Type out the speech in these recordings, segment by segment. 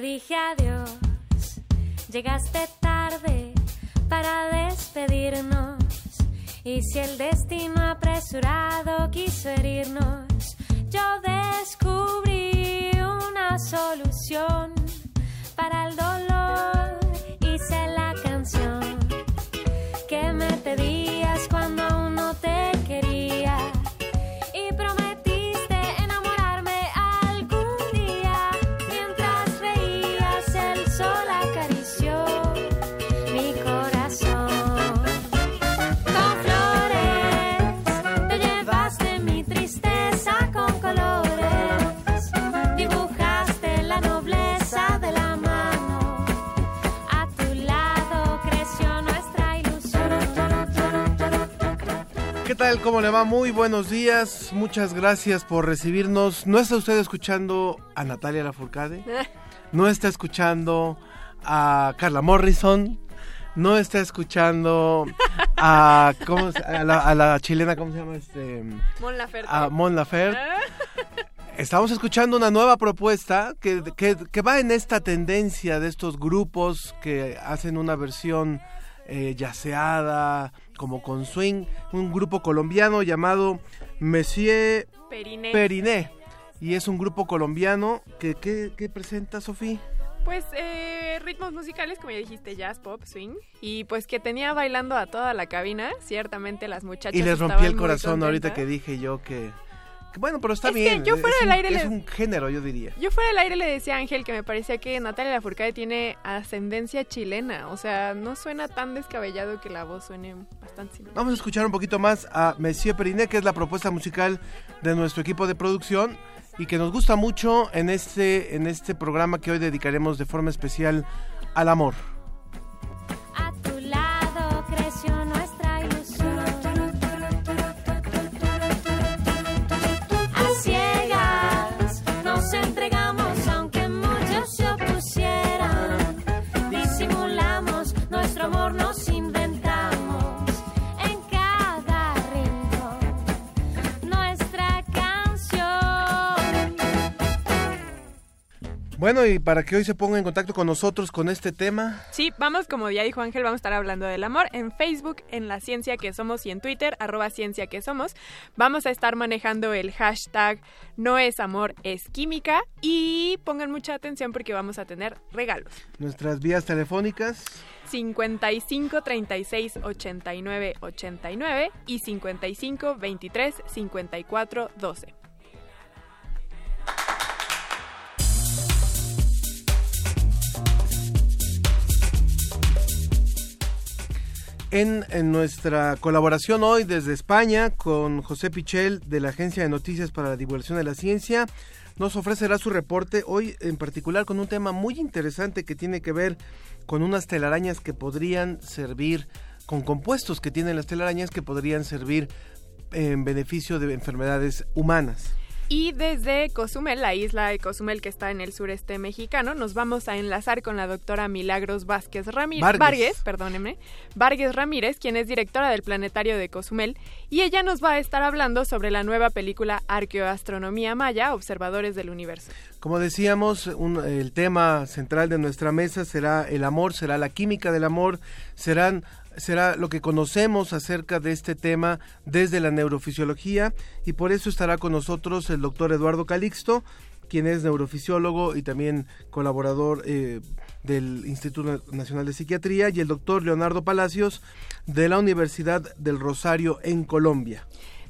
Dije adiós, llegaste tarde para despedirnos. Y si el destino apresurado quiso herirnos, yo descubrí una solución para el dolor. Hice la canción que me pedías tal? ¿Cómo le va? Muy buenos días. Muchas gracias por recibirnos. ¿No está usted escuchando a Natalia Lafourcade? ¿No está escuchando a Carla Morrison? ¿No está escuchando a, ¿cómo se- a, la, a la chilena, ¿cómo se llama? Este, Mon Laferte. a Mon Laferte. Estamos escuchando una nueva propuesta que, que- que va en esta tendencia de estos grupos que hacen una versión eh, yaceada, como con swing, un grupo colombiano llamado Monsieur Periné. Periné. Y es un grupo colombiano que, que, que presenta, Sofía. Pues eh, ritmos musicales, como ya dijiste, jazz, pop, swing. Y pues que tenía bailando a toda la cabina. Ciertamente las muchachas. Y les rompí el corazón ahorita que dije yo que... bueno, pero está Es que bien. yo fuera es del un- Es un género, yo diría. Yo fuera del aire le decía a Ángel que me parecía que Natalia Lafourcade tiene ascendencia chilena. O sea, no suena tan descabellado que la voz suene bastante similar. Vamos a escuchar un poquito más a Monsieur Periné, que es la propuesta musical de nuestro equipo de producción y que nos gusta mucho en este, en este programa que hoy dedicaremos de forma especial al amor. Bueno, y para que hoy se ponga en contacto con nosotros con este tema, Sí, vamos, como ya dijo Ángel, vamos a estar hablando del amor en Facebook, en La Ciencia que Somos y en Twitter, arroba Ciencia que Somos. Vamos a estar manejando el hashtag No es amor, es química. Y pongan mucha atención porque vamos a tener regalos. nuestras vías telefónicas. 55 36 89 89 y 55 23 54 12. En, nuestra colaboración hoy desde España con José Pichel de la Agencia de Noticias para la Divulgación de la Ciencia, nos ofrecerá su reporte hoy en particular con un tema muy interesante que tiene que ver con unas telarañas que podrían servir, con compuestos que tienen las telarañas que podrían servir en beneficio de enfermedades humanas. Y desde Cozumel, la isla de Cozumel que está en el sureste mexicano, nos vamos a enlazar con la doctora Milagros Vázquez Ramírez, Vargas. Vargas, perdóneme, Vargas Ramírez, quien es directora del Planetario de Cozumel, y ella nos va a estar hablando sobre la nueva película Arqueoastronomía Maya, Observadores del Universo. Como decíamos, un- el tema central de nuestra mesa será el amor, será la química del amor, serán será lo que conocemos acerca de este tema desde la neurofisiología y por eso estará con nosotros el doctor Eduardo Calixto, quien es neurofisiólogo y también colaborador eh, del Instituto Nacional de Psiquiatría, y el doctor Leonardo Palacios de la Universidad del Rosario en Colombia.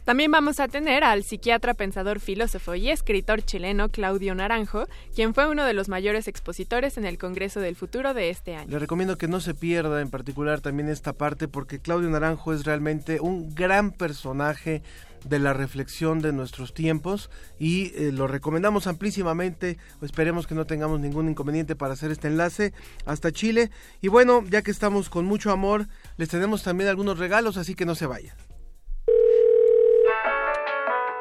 También vamos a tener al psiquiatra, pensador, filósofo y escritor chileno Claudio Naranjo, quien fue uno de los mayores expositores en el Congreso del Futuro de este año. Le recomiendo que no se pierda en particular también esta parte porque Claudio Naranjo es realmente un gran personaje de la reflexión de nuestros tiempos y eh, lo recomendamos amplísimamente. Esperemos que no tengamos ningún inconveniente para hacer este enlace hasta Chile. Y bueno, ya que estamos con mucho amor, les tenemos también algunos regalos, así que no se vayan.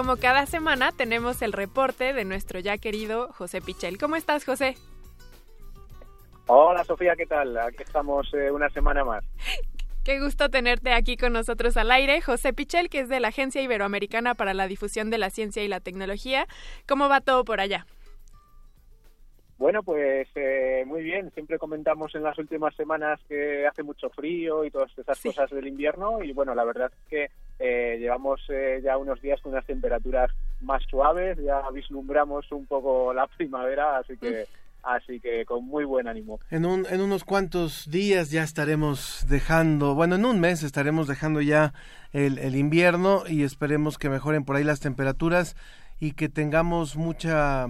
Como cada semana tenemos el reporte de nuestro ya querido José Pichel. ¿Cómo estás, José? Hola Sofía, ¿qué tal? Aquí estamos eh, una semana más. Qué gusto tenerte aquí con nosotros al aire. José Pichel, que es de la Agencia Iberoamericana para la Difusión de la Ciencia y la Tecnología. ¿Cómo va todo por allá? Bueno, pues eh, muy bien. Siempre comentamos en las últimas semanas que hace mucho frío y todas esas Sí. cosas del invierno. Y bueno, la verdad es que eh, llevamos eh, ya unos días con unas temperaturas más suaves. Ya vislumbramos un poco la primavera, así que, así que con muy buen ánimo. En, un, en unos cuantos días ya estaremos dejando, bueno, en un mes estaremos dejando ya el, el invierno y esperemos que mejoren por ahí las temperaturas y que tengamos mucha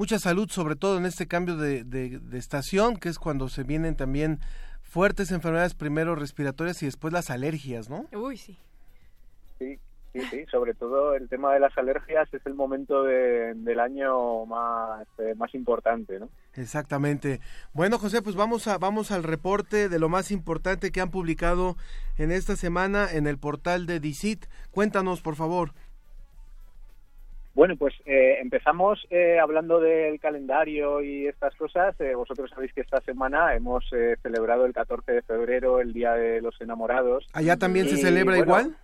mucha salud, sobre todo en este cambio de, de- de estación, que es cuando se vienen también fuertes enfermedades, primero respiratorias y después las alergias, ¿no? Uy, sí. Sí, sí, sí. Sobre todo el tema de las alergias es el momento de- del año más, eh, más importante, ¿no? Exactamente. Bueno, José, pues vamos a vamos al reporte de lo más importante que han publicado en esta semana en el portal de DICIT. Cuéntanos, por favor. Bueno, pues eh, empezamos eh, hablando del calendario y estas cosas. Eh, vosotros sabéis que esta semana hemos eh, celebrado el 14 de febrero el Día de los Enamorados. ¿Allá también se celebra bueno, igual?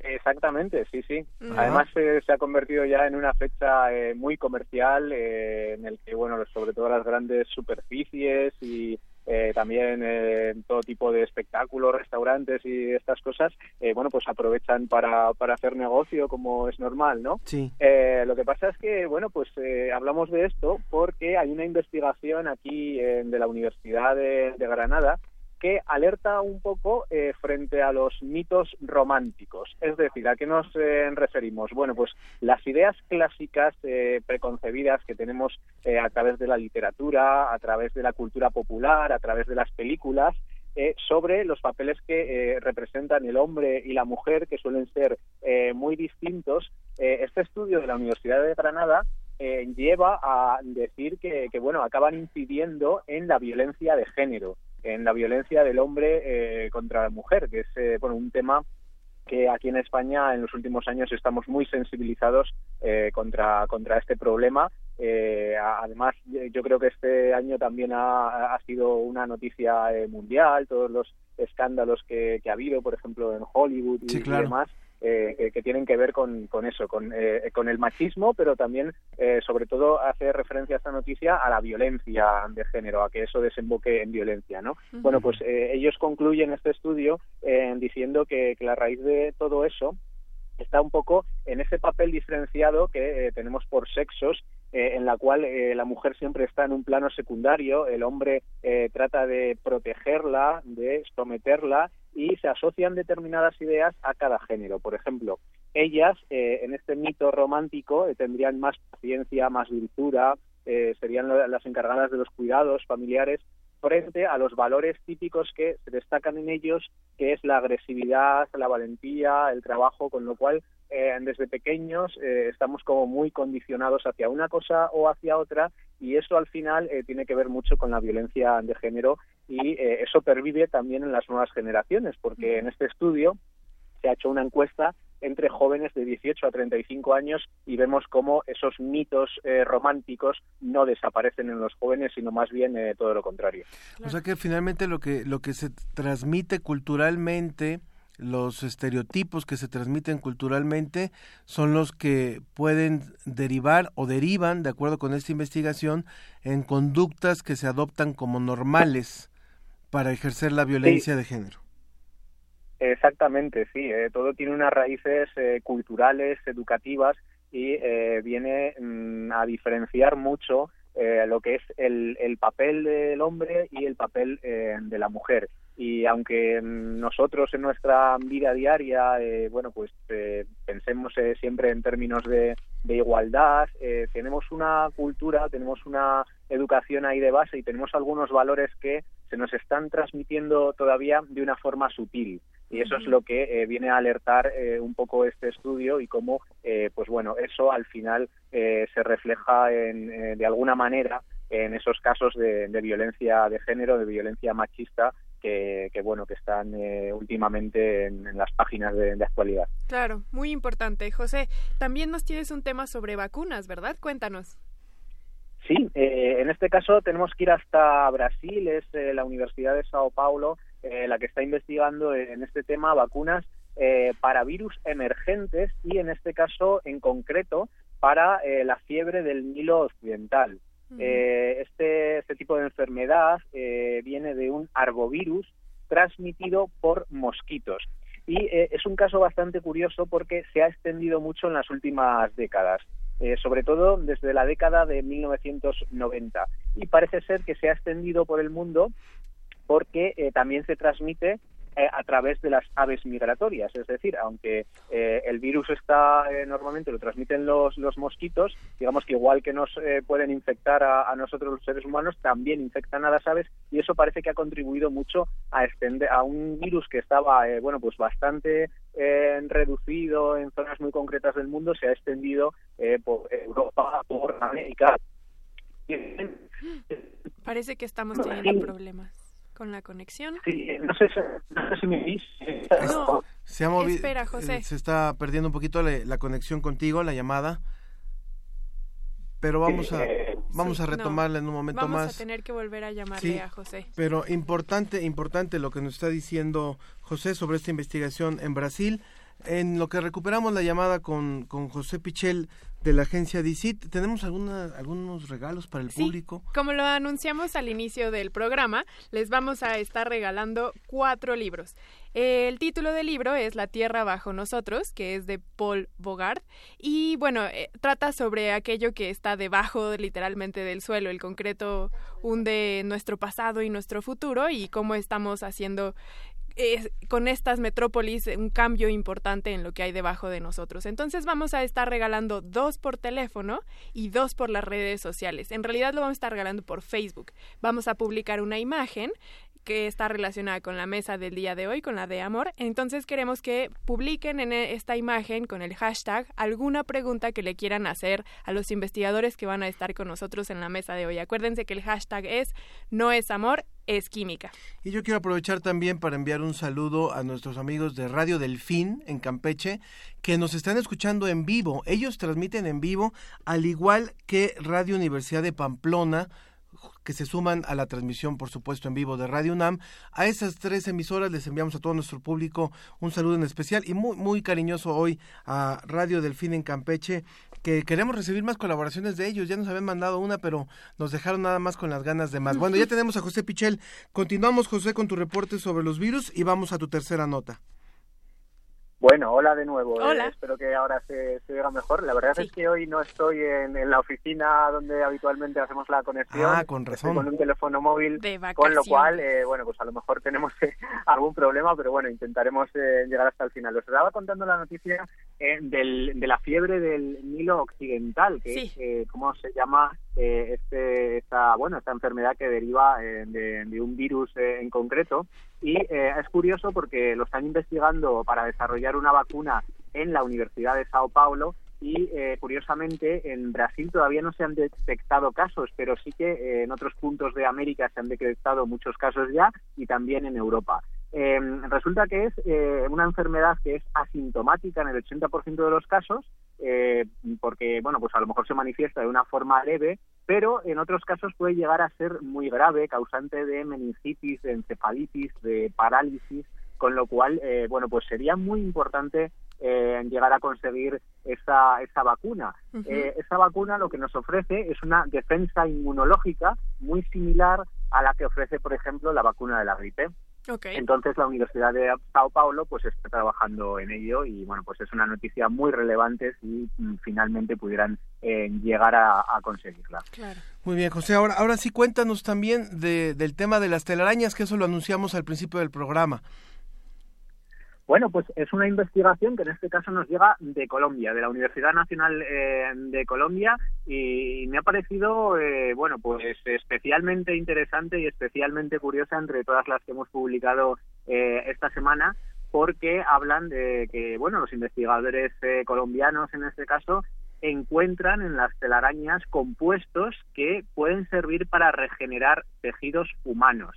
Exactamente, sí, sí. Además eh, se ha convertido ya en una fecha eh, muy comercial eh, en el que, bueno, sobre todo las grandes superficies y eh, también eh, todo tipo de espectáculos, restaurantes y estas cosas, eh, bueno, pues aprovechan para, para hacer negocio como es normal, ¿no? Sí. Eh, lo que pasa es que, bueno, pues eh, hablamos de esto porque hay una investigación aquí eh, de la Universidad de, de Granada que alerta un poco eh, frente a los mitos románticos. Es decir, ¿a qué nos eh, referimos? Bueno, pues las ideas clásicas eh, preconcebidas que tenemos eh, a través de la literatura, a través de la cultura popular, a través de las películas, sobre los papeles que representan el hombre y la mujer, que suelen ser eh, muy distintos. Este estudio de la Universidad de Granada lleva a decir que, que, bueno, acaban incidiendo en la violencia de género, en la violencia del hombre eh, contra la mujer, que es eh, bueno, un tema que aquí en España en los últimos años estamos muy sensibilizados eh, contra, contra este problema. Eh, además, eh, yo creo que este año también ha, ha sido una noticia eh, mundial, todos los escándalos que, que ha habido, por ejemplo, en Hollywood y, Sí, y claro. demás, eh, que, que tienen que ver con, con eso, con, eh, con el machismo, pero también, eh, sobre todo, hace referencia a esta noticia a la violencia de género, a que eso desemboque en violencia, ¿no? Bueno, pues eh, ellos concluyen este estudio eh, diciendo que, que la raíz de todo eso está un poco en ese papel diferenciado que eh, tenemos por sexos, eh, en la cual eh, la mujer siempre está en un plano secundario, el hombre eh, trata de protegerla, de someterla y se asocian determinadas ideas a cada género. Por ejemplo, ellas eh, en este mito romántico eh, tendrían más paciencia, más dulzura, eh, serían la- las encargadas de los cuidados familiares frente a los valores típicos que se destacan en ellos, que es la agresividad, la valentía, el trabajo, con lo cual eh, desde pequeños eh, estamos como muy condicionados hacia una cosa o hacia otra y eso al final eh, tiene que ver mucho con la violencia de género y eh, eso pervive también en las nuevas generaciones porque en este estudio se ha hecho una encuesta entre jóvenes de 18 a 35 años y vemos cómo esos mitos eh, románticos no desaparecen en los jóvenes, sino más bien eh, todo lo contrario. O sea que finalmente lo que lo que se transmite culturalmente los estereotipos que se transmiten culturalmente son los que pueden derivar o derivan, de acuerdo con esta investigación, en conductas que se adoptan como normales para ejercer la violencia de género. Exactamente, sí. eh, todo tiene unas raíces eh, culturales, educativas y eh, viene mm, a diferenciar mucho eh, lo que es el, el papel del hombre y el papel eh, de la mujer. Y aunque mm, nosotros en nuestra vida diaria, eh, bueno, pues pensemos siempre en términos de, de igualdad, tenemos una cultura, tenemos una educación ahí de base y tenemos algunos valores que se nos están transmitiendo todavía de una forma sutil. Y eso es lo que eh, viene a alertar eh, un poco este estudio y cómo, eh, pues bueno, eso al final eh, se refleja en, eh, de alguna manera en esos casos de, de violencia de género, de violencia machista, que, que bueno, que están eh, últimamente en, en las páginas de, de actualidad. Claro, muy importante. José, también nos tienes un tema sobre vacunas, ¿verdad? Cuéntanos. Sí, eh, en este caso tenemos que ir hasta Brasil, es eh, la Universidad de Sao Paulo eh, la que está investigando en este tema vacunas eh, para virus emergentes y en este caso en concreto para eh, la fiebre del Nilo Occidental. Eh, este, este tipo de enfermedad viene de un arbovirus transmitido por mosquitos. Y es un caso bastante curioso porque se ha extendido mucho en las últimas décadas, eh, sobre todo desde la década de 1990. Y parece ser que se ha extendido por el mundo porque eh, también se transmite eh, a través de las aves migratorias. Es decir, aunque eh, el virus está eh, normalmente lo transmiten los, los mosquitos, digamos que igual que nos eh, pueden infectar a, a nosotros los seres humanos, también infectan a las aves y eso parece que ha contribuido mucho a extender a un virus que estaba, eh, bueno, pues bastante eh, reducido en zonas muy concretas del mundo, se ha extendido eh, por Europa, por América. Parece que estamos teniendo problemas con la conexión. Sí, no sé, si- no sé si me oís. No, Se ha movido, Espera, José. eh, se está perdiendo un poquito la, la conexión contigo, la llamada. Pero vamos a eh, vamos Sí, a no. retomarla en un momento Vamos más. a tener que volver a llamarle Sí. a José. Pero importante, importante lo que nos está diciendo José sobre esta investigación en Brasil. En lo que recuperamos la llamada con, con José Pichel de la agencia DICIT, ¿tenemos alguna, algunos regalos para el Sí, público? como lo anunciamos al inicio del programa, les vamos a estar regalando cuatro libros. El título del libro es La Tierra bajo nosotros, que es de Paul Bogart, y bueno, eh, trata sobre aquello que está debajo literalmente del suelo. El concreto hunde nuestro pasado y nuestro futuro y cómo estamos haciendo con estas metrópolis un cambio importante en lo que hay debajo de nosotros. Entonces vamos a estar regalando dos por teléfono y dos por las redes sociales. En realidad lo vamos a estar regalando por Facebook. Vamos a publicar una imagen que está relacionada con la mesa del día de hoy, con la de amor. Entonces queremos que publiquen en e- esta imagen con el hashtag alguna pregunta que le quieran hacer a los investigadores que van a estar con nosotros en la mesa de hoy. Acuérdense que el hashtag es no es amor, es química. Y yo quiero aprovechar también para enviar un saludo a nuestros amigos de Radio Delfín en Campeche que nos están escuchando en vivo. Ellos transmiten en vivo, al igual que Radio Universidad de Pamplona que se suman a la transmisión, por supuesto, en vivo de Radio UNAM. A esas tres emisoras les enviamos a todo nuestro público un saludo en especial y muy, muy cariñoso hoy a Radio Delfín en Campeche, que queremos recibir más colaboraciones de ellos. Ya nos habían mandado una, pero nos dejaron nada más con las ganas de más. Bueno, ya tenemos a José Pichel. Continuamos, José, con tu reporte sobre los virus y vamos a tu tercera nota. Bueno, hola de nuevo. eh, Hola. espero que ahora se, se oiga mejor. La verdad Sí. es que hoy no estoy en, en la oficina donde habitualmente hacemos la conexión. Ah, con Estoy razón. con un teléfono móvil, De con lo cual, eh, bueno, pues a lo mejor tenemos eh, algún problema, pero bueno, intentaremos eh, llegar hasta el final. Os estaba contando la noticia eh, del, de la fiebre del Nilo Occidental, que Sí. es, eh, ¿cómo se llama? Eh, este, esta, bueno, esta enfermedad que deriva eh, de, de un virus eh, en concreto. Y eh, es curioso porque lo están investigando para desarrollar una vacuna en la Universidad de Sao Paulo y eh, curiosamente en Brasil todavía no se han detectado casos, pero sí que en otros puntos de América se han detectado muchos casos ya y también en Europa. Eh, resulta que es eh, una enfermedad que es asintomática en el 80% de los casos, eh, porque bueno, pues a lo mejor se manifiesta de una forma leve, pero en otros casos puede llegar a ser muy grave, causante de meningitis, de encefalitis, de parálisis con lo cual, eh, bueno, pues sería muy importante eh, llegar a conseguir esa, esa vacuna. Eh, esa vacuna lo que nos ofrece es una defensa inmunológica muy similar a la que ofrece, por ejemplo, la vacuna de la gripe. Entonces la Universidad de Sao Paulo pues está trabajando en ello y bueno pues es una noticia muy relevante si mm, finalmente pudieran eh, llegar a, a conseguirla. Claro. Muy bien, José. Ahora, ahora sí cuéntanos también de, del tema de las telarañas, que eso lo anunciamos al principio del programa. Bueno, pues es una investigación que en este caso nos llega de Colombia, de la Universidad Nacional eh, de Colombia, y me ha parecido, eh, bueno, pues especialmente interesante y especialmente curiosa entre todas las que hemos publicado eh, esta semana, porque hablan de que, bueno, los investigadores eh, colombianos en este caso encuentran en las telarañas compuestos que pueden servir para regenerar tejidos humanos.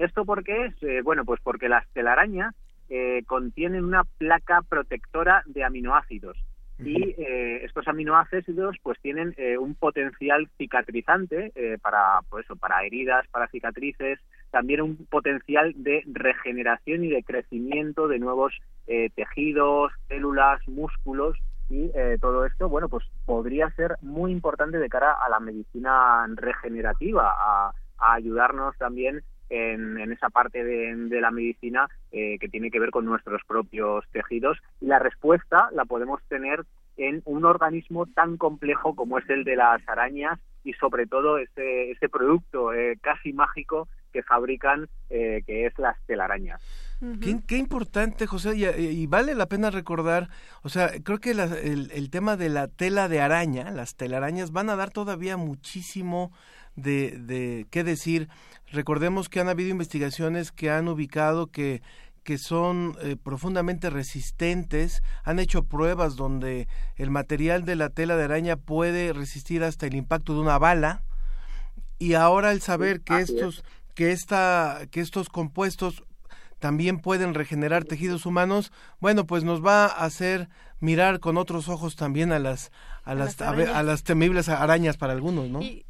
¿Esto por qué es? Eh, bueno, pues porque las telarañas eh, contienen una placa protectora de aminoácidos. Y eh, estos aminoácidos pues tienen eh, un potencial cicatrizante eh, para pues eso, para heridas, para cicatrices, también un potencial de regeneración y de crecimiento de nuevos eh, tejidos, células, músculos. Y eh, todo esto, bueno, pues podría ser muy importante de cara a la medicina regenerativa, a, a ayudarnos también en, en esa parte de, de la medicina eh, que tiene que ver con nuestros propios tejidos. Y la respuesta la podemos tener en un organismo tan complejo como es el de las arañas y sobre todo ese, ese producto eh, casi mágico que fabrican, eh, que es las telarañas. Qué, qué importante, José, y, y vale la pena recordar, o sea, creo que la- el, el tema de la tela de araña, las telarañas, van a dar todavía muchísimo de, de qué decir. Recordemos que han habido investigaciones que han ubicado que que son eh, profundamente resistentes, han hecho pruebas donde el material de la tela de araña puede resistir hasta el impacto de una bala y ahora el saber que estos que esta que estos compuestos también pueden regenerar tejidos humanos, bueno, pues nos va a hacer mirar con otros ojos también a las a, las, las a a las temibles arañas para algunos, ¿no? Y,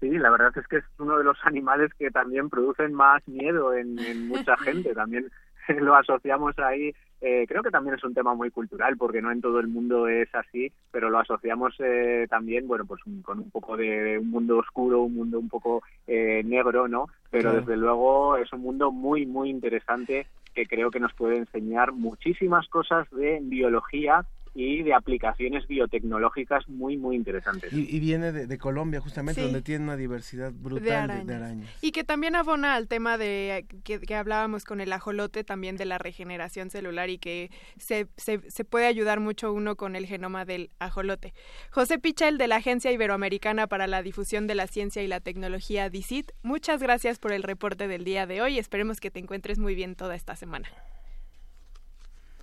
Sí, la verdad es que es uno de los animales que también producen más miedo en, en mucha gente. También lo asociamos ahí. eh, creo que también es un tema muy cultural, porque no en todo el mundo es así, pero lo asociamos eh, también, bueno, pues un- con un poco de un mundo oscuro, un mundo un poco eh, negro, ¿no? Pero desde luego es un mundo muy, muy interesante que creo que nos puede enseñar muchísimas cosas de biología y de aplicaciones biotecnológicas muy, muy interesantes. Y, y viene de, de Colombia, justamente, Sí. donde tiene una diversidad brutal de, arañas. de arañas. y que también abona al tema de que, que hablábamos con el ajolote también de la regeneración celular y que se, se, se puede ayudar mucho uno con el genoma del ajolote. José Pichel de la Agencia Iberoamericana para la Difusión de la Ciencia y la Tecnología DICIT, muchas gracias por el reporte del día de hoy. Esperemos que te encuentres muy bien toda esta semana.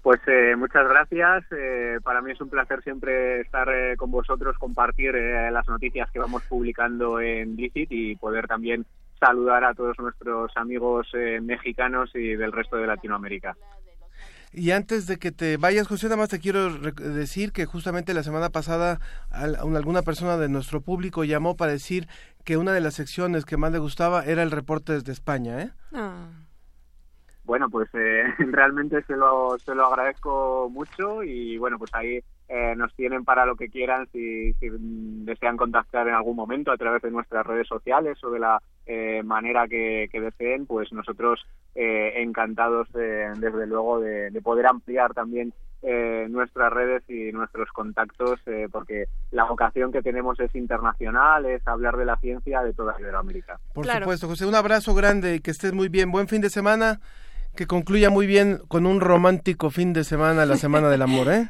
Pues eh, muchas gracias. Eh, para mí es un placer siempre estar eh, con vosotros, compartir eh, las noticias que vamos publicando en Visit y poder también saludar a todos nuestros amigos eh, mexicanos y del resto de Latinoamérica. Y antes de que te vayas, José, nada más te quiero decir que justamente la semana pasada al- un- alguna persona de nuestro público llamó para decir que una de las secciones que más le gustaba era el reporte desde España, ¿eh? Ah. Bueno, pues eh, realmente se lo, se lo agradezco mucho y bueno, pues ahí eh, nos tienen para lo que quieran si, si desean contactar en algún momento a través de nuestras redes sociales o de la eh, manera que, que deseen, pues nosotros eh, encantados eh, desde luego de, de poder ampliar también eh, nuestras redes y nuestros contactos eh, porque la vocación que tenemos es internacional, es hablar de la ciencia de toda Iberoamérica. Por Claro. supuesto, José, un abrazo grande y que estés muy bien. Buen fin de semana, que concluya muy bien con un romántico fin de semana, la Semana del Amor, ¿eh?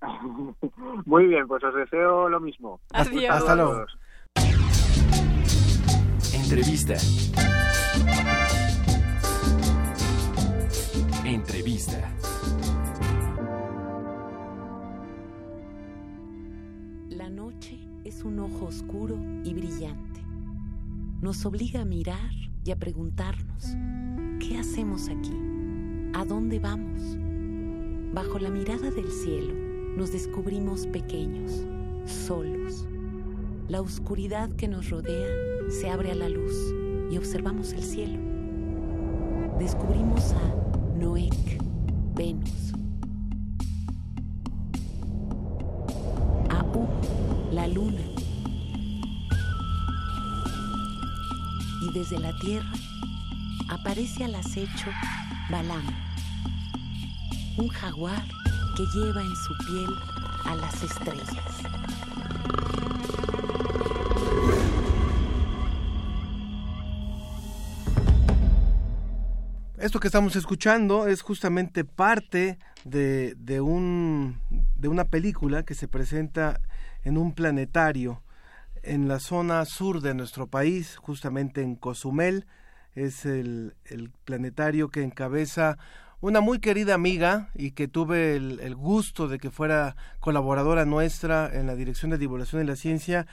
Muy bien, pues os deseo lo mismo. Adiós. Hasta luego. Entrevista. Entrevista. La noche es un ojo oscuro y brillante. Nos obliga a mirar y a preguntarnos, ¿qué hacemos aquí? ¿A dónde vamos? Bajo la mirada del cielo nos descubrimos pequeños, solos. La oscuridad que nos rodea se abre a la luz y observamos el cielo. Descubrimos a Noec, Venus. Aú, la luna. Y desde la Tierra aparece al acecho Balam, un jaguar que lleva en su piel a las estrellas. Esto que estamos escuchando es justamente parte de, de, un, de una película que se presenta en un planetario en la zona sur de nuestro país, justamente en Cozumel. Es el, el planetario que encabeza una muy querida amiga y que tuve el, el, gusto de que fuera colaboradora nuestra en la Dirección de Divulgación de la Ciencia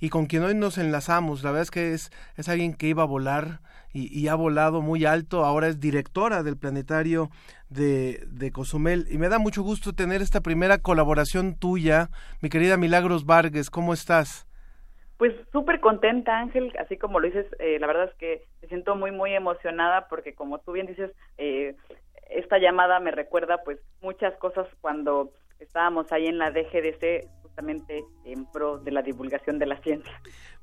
y con quien hoy nos enlazamos. La verdad es que es, es alguien que iba a volar y, y, ha volado muy alto, ahora es directora del planetario de, de Cozumel y me da mucho gusto tener esta primera colaboración tuya, mi querida Milagros Vargas, ¿cómo estás? Pues súper contenta, Ángel, así como lo dices, eh, la verdad es que me siento muy, muy emocionada porque como tú bien dices, eh, esta llamada me recuerda pues muchas cosas cuando estábamos ahí en la DGDC justamente en pro de la divulgación de la ciencia.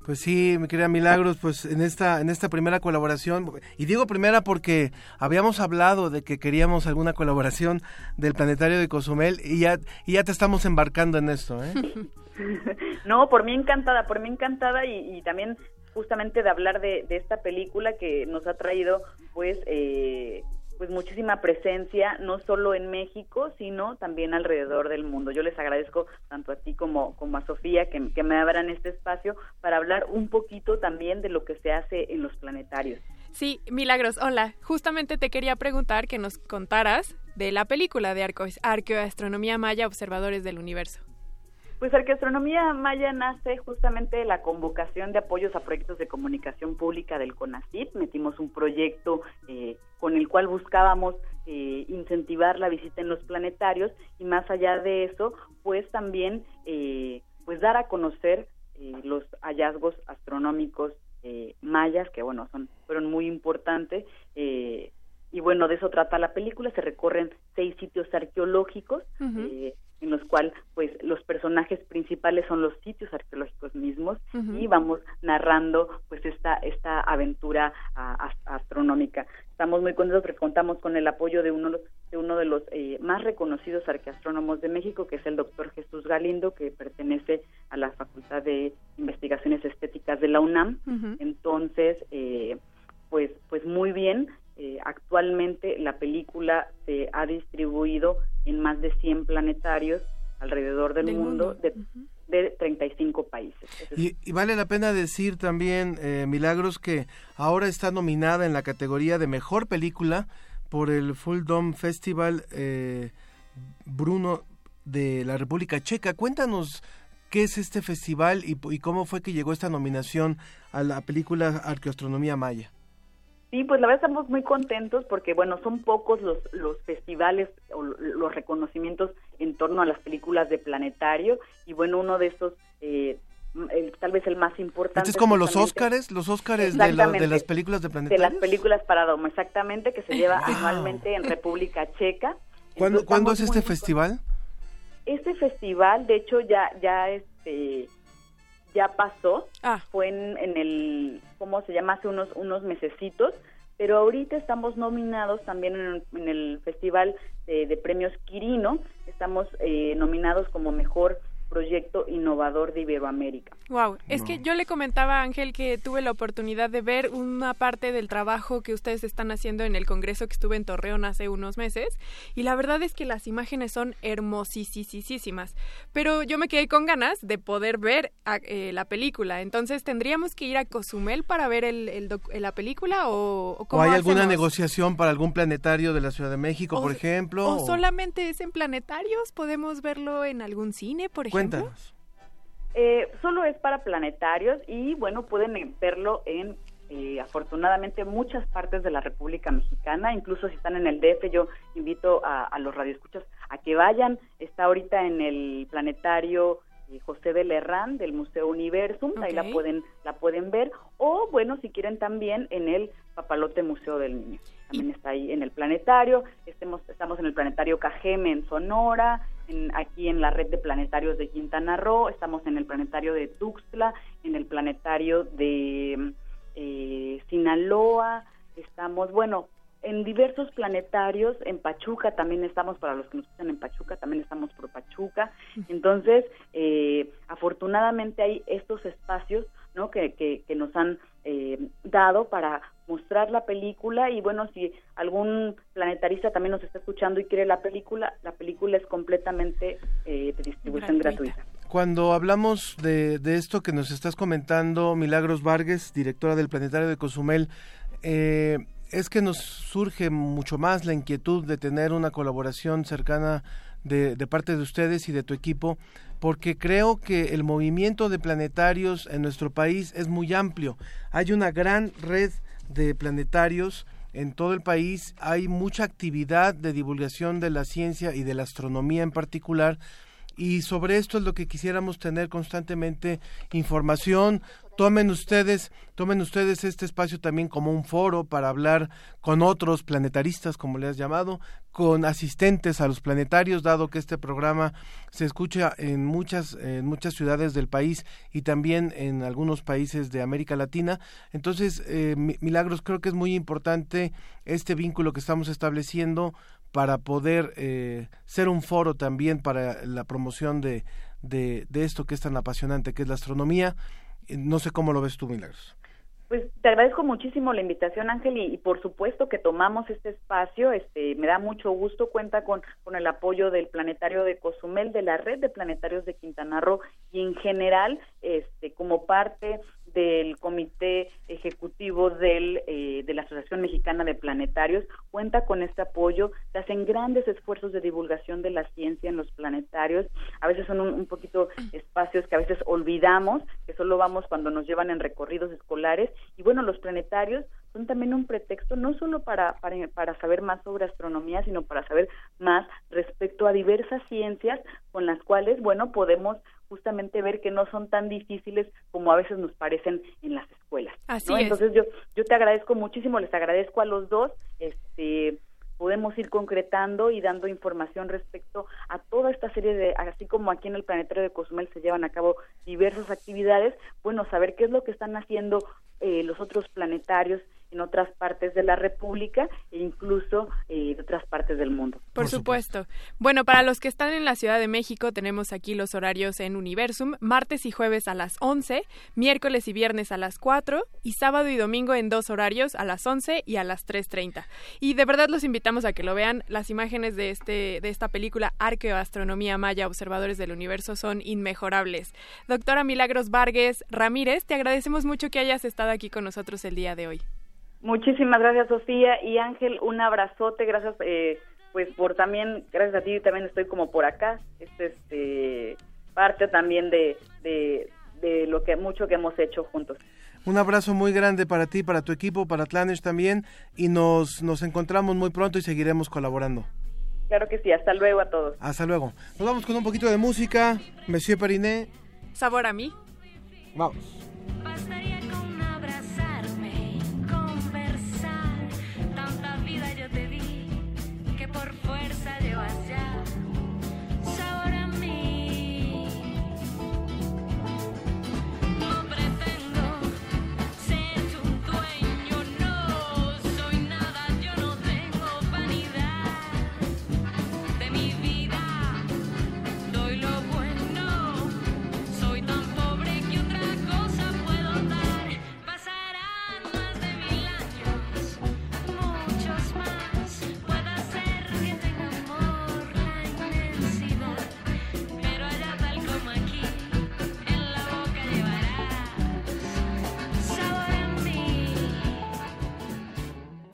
Pues sí, mi querida Milagros, pues en esta en esta primera colaboración y digo primera porque habíamos hablado de que queríamos alguna colaboración del planetario de Cozumel y ya y ya te estamos embarcando en esto, ¿eh? no, por mí encantada, por mí encantada y, también justamente de hablar de, esta película que nos ha traído pues eh, pues muchísima presencia, no solo en México, sino también alrededor del mundo. Yo les agradezco tanto a ti como, a Sofía que, que me abran este espacio para hablar un poquito también de lo que se hace en los planetarios. Sí, Milagros, hola. Justamente te quería preguntar que nos contaras de la película de Arco Arqueoastronomía Maya, Observadores del Universo. Pues Arqueoastronomía Maya nace justamente de la convocación de apoyos a proyectos de comunicación pública del CONACYT. Metimos un proyecto eh, con el cual buscábamos eh, incentivar la visita en los planetarios y más allá de eso, pues también eh, pues dar a conocer eh, los hallazgos astronómicos eh, mayas que bueno son fueron muy importantes eh, y bueno de eso trata la película. Se recorren seis sitios arqueológicos. Uh -huh en los cuales pues los personajes principales son los sitios arqueológicos mismos uh -huh. y vamos narrando pues esta esta aventura a, a, astronómica estamos muy contentos porque contamos con el apoyo de uno de uno de los eh, más reconocidos arqueastrónomos de México que es el doctor Jesús Galindo que pertenece a la Facultad de Investigaciones Estéticas de la UNAM uh -huh. entonces eh, pues pues muy bien eh, actualmente la película se ha distribuido en más de 100 planetarios alrededor del, del mundo, mundo. De, uh -huh. De, 35 países. Y, y, vale la pena decir también, eh, Milagros, que ahora está nominada en la categoría de Mejor Película por el Full Dome Festival eh, Bruno de la República Checa. Cuéntanos qué es este festival y, cómo fue que llegó esta nominación a la película Arqueoastronomía Maya. Sí, pues la verdad estamos muy contentos porque, bueno, son pocos los, los festivales o los reconocimientos en torno a las películas de planetario y, bueno, uno de estos, eh, el, tal vez el más importante. Este es como los Óscares, los Óscares de, lo, de, las películas de planetario. De las películas para Doma, exactamente, que se lleva wow. anualmente en República Checa. ¿Cuándo, ¿cuándo es este festival? Este festival, de hecho, ya, ya este ya pasó, ah. fue en, en, el, ¿cómo se llama? Hace unos, unos mesecitos, pero ahorita estamos nominados también en, en el Festival de, de, Premios Quirino, estamos eh, nominados como mejor proyecto innovador de Iberoamérica. Wow, es no. que yo le comentaba a Ángel que tuve la oportunidad de ver una parte del trabajo que ustedes están haciendo en el congreso que estuve en Torreón hace unos meses y la verdad es que las imágenes son hermosísimas, pero yo me quedé con ganas de poder ver a, eh, la película, entonces tendríamos que ir a Cozumel para ver el, el la película o, o, ¿O hay alguna negociación para algún planetario de la Ciudad de México, o, por ejemplo? O, o solamente es en planetarios, podemos verlo en algún cine, por ejemplo. Cuéntanos. Eh, solo es para planetarios y bueno, pueden verlo en eh, afortunadamente muchas partes de la República Mexicana, incluso si están en el DF, yo invito a, a los radioescuchas a que vayan, está ahorita en el planetario José de Lerrán del Museo Universum, ahí la pueden la pueden ver. O bueno, si quieren también en el Papalote Museo del Niño. También está ahí en el planetario, estemos, estamos en el planetario Cajeme en Sonora, en- aquí en la red de planetarios de Quintana Roo, estamos en el planetario de Tuxtla, en el planetario de eh, Sinaloa, estamos, bueno, en diversos planetarios, en Pachuca también estamos, para los que nos escuchan en Pachuca, también estamos por Pachuca. Entonces, eh, afortunadamente hay estos espacios ¿no? que, que, que nos han eh, dado para mostrar la película y bueno, si algún planetarista también nos está escuchando y quiere la película, la película es completamente eh, de distribución gratuita. Cuando hablamos de, de esto que nos estás comentando, Milagros Vargas, directora del Planetario de Cozumel, eh, es que nos surge mucho más la inquietud de tener una colaboración cercana de, de parte de ustedes y de tu equipo, porque creo que el movimiento de planetarios en nuestro país es muy amplio. Hay una gran red de planetarios en todo el país, hay mucha actividad de divulgación de la ciencia y de la astronomía en particular, y sobre esto es lo que quisiéramos tener constantemente información. Tomen ustedes, tomen ustedes este espacio también como un foro para hablar con otros planetaristas, como le has llamado, con asistentes a los planetarios, dado que este programa se escucha en muchas, en muchas ciudades del país y también en algunos países de América Latina. Entonces, eh, Mi- Milagros, creo que es muy importante este vínculo que estamos estableciendo para poder eh, ser un foro también para la promoción de, de, de esto que es tan apasionante, que es la astronomía. No sé cómo lo ves tú, Milagros. Pues te agradezco muchísimo la invitación, Ángel, y, por supuesto que tomamos este espacio. Este, me da mucho gusto. Cuenta con, con el apoyo del Planetario de Cozumel, de la red de planetarios de Quintana Roo y en general, este, como parte del comité ejecutivo del, eh, de la Asociación Mexicana de Planetarios, cuenta con este apoyo. Se hacen grandes esfuerzos de divulgación de la ciencia en los planetarios. A veces son un poquito espacios que a veces olvidamos, que solo vamos cuando nos llevan en recorridos escolares. Y bueno, los planetarios son también un pretexto no solo para, para, para saber más sobre astronomía, sino para saber más respecto a diversas ciencias con las cuales, bueno, podemos justamente ver que no son tan difíciles como a veces nos parecen en las escuelas. Así ¿no? es. Entonces yo, yo te agradezco muchísimo, les agradezco a los dos, este podemos ir concretando y dando información respecto a toda esta serie de, así como aquí en el Planetario de Cozumel se llevan a cabo diversas actividades, bueno, saber qué es lo que están haciendo eh, los otros planetarios en otras partes de la República e incluso eh, de otras partes del mundo. Por, supuesto. Bueno, para los que están en la Ciudad de México, tenemos aquí los horarios en Universum, martes y jueves a las 11, miércoles y viernes a las 4 y sábado y domingo en dos horarios a las 11 y a las 3.30. Y de verdad los invitamos a que lo vean. Las imágenes de, este, de esta película Arqueoastronomía Maya, Observadores del Universo, son inmejorables. Doctora Milagros Vargas Ramírez, te agradecemos mucho que hayas estado aquí con nosotros el día de hoy. Muchísimas gracias, Sofía. Y Ángel, un abrazote. Gracias, eh, pues, por también, gracias a ti, también estoy como por acá. Este es este, parte también de, de, de lo que mucho que hemos hecho juntos. Un abrazo muy grande para ti, para tu equipo, para Tlanish también, y nos, nos encontramos muy pronto y seguiremos colaborando. Claro que sí. Hasta luego a todos. Hasta luego. Nos vamos con un poquito de música. Monsieur Periné, Sabor a mí. vamos.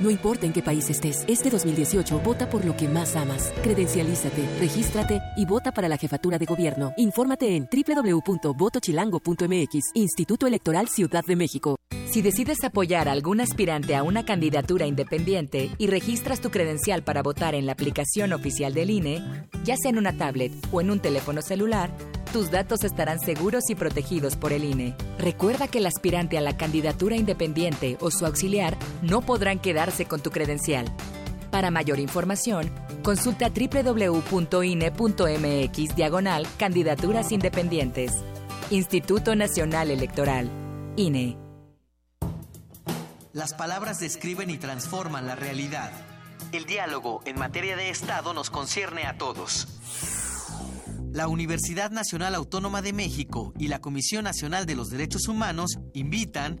No importa en qué país estés, este 2018 vota por lo que más amas. Credencialízate, regístrate y vota para la jefatura de gobierno. Infórmate en www.votochilango.mx, Instituto Electoral Ciudad de México. Si decides apoyar a algún aspirante a una candidatura independiente y registras tu credencial para votar en la aplicación oficial del INE, ya sea en una tablet o en un teléfono celular, tus datos estarán seguros y protegidos por el INE. Recuerda que el aspirante a la candidatura independiente o su auxiliar no podrán con tu credencial. Para mayor información, consulta www.ine.mx diagonal candidaturas independientes. Instituto Nacional Electoral. INE. Las palabras describen y transforman la realidad. El diálogo en materia de Estado nos concierne a todos. La Universidad Nacional Autónoma de México y la Comisión Nacional de los Derechos Humanos invitan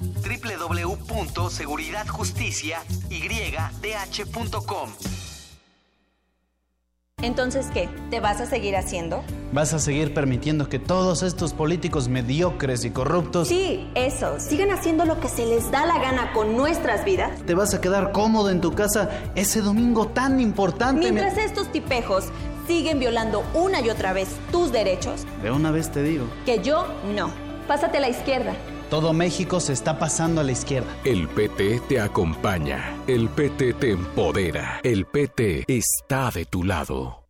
www.seguridadjusticiaydh.com. Entonces, ¿qué? ¿Te vas a seguir haciendo? ¿Vas a seguir permitiendo que todos estos políticos mediocres y corruptos... Sí, eso. Sigan haciendo lo que se les da la gana con nuestras vidas. ¿Te vas a quedar cómodo en tu casa ese domingo tan importante? Mientras estos tipejos siguen violando una y otra vez tus derechos, De una vez te digo. que yo no. Pásate a la izquierda. Todo México se está pasando a la izquierda. El PT te acompaña. El PT te empodera. El PT está de tu lado.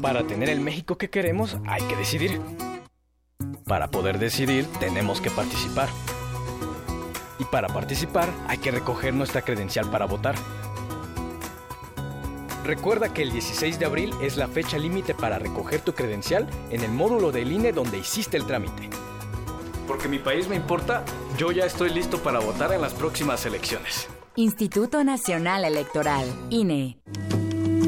Para tener el México que queremos hay que decidir. Para poder decidir tenemos que participar. Y para participar hay que recoger nuestra credencial para votar. Recuerda que el 16 de abril es la fecha límite para recoger tu credencial en el módulo del INE donde hiciste el trámite. Porque mi país me importa, yo ya estoy listo para votar en las próximas elecciones. Instituto Nacional Electoral. INE.